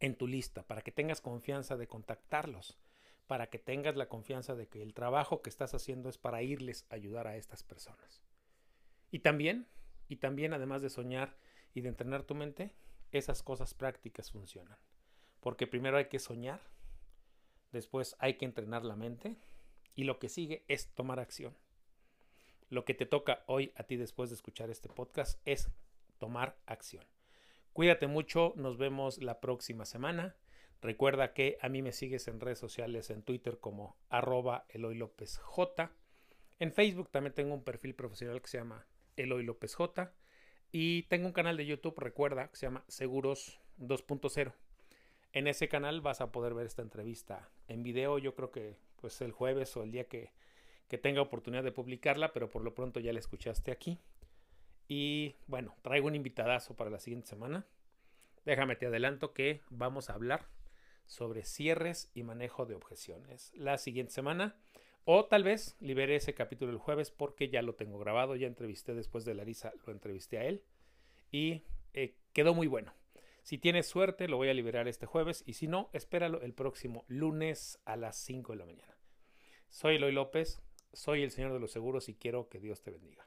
en tu lista, para que tengas confianza de contactarlos, para que tengas la confianza de que el trabajo que estás haciendo es para irles a ayudar a estas personas. Y también, y también además de soñar y de entrenar tu mente, esas cosas prácticas funcionan. Porque primero hay que soñar, después hay que entrenar la mente y lo que sigue es tomar acción. Lo que te toca hoy a ti después de escuchar este podcast es tomar acción. Cuídate mucho, nos vemos la próxima semana. Recuerda que a mí me sigues en redes sociales, en Twitter como arroba Eloy J. En Facebook también tengo un perfil profesional que se llama Eloy López J. Y tengo un canal de YouTube, recuerda, que se llama Seguros 2.0. En ese canal vas a poder ver esta entrevista en video. Yo creo que pues el jueves o el día que, que tenga oportunidad de publicarla, pero por lo pronto ya la escuchaste aquí. Y bueno, traigo un invitadazo para la siguiente semana. Déjame te adelanto que vamos a hablar sobre cierres y manejo de objeciones la siguiente semana. O tal vez libere ese capítulo el jueves porque ya lo tengo grabado, ya entrevisté después de Larisa, lo entrevisté a él y eh, quedó muy bueno. Si tienes suerte, lo voy a liberar este jueves y si no, espéralo el próximo lunes a las 5 de la mañana. Soy Eloy López, soy el Señor de los Seguros y quiero que Dios te bendiga.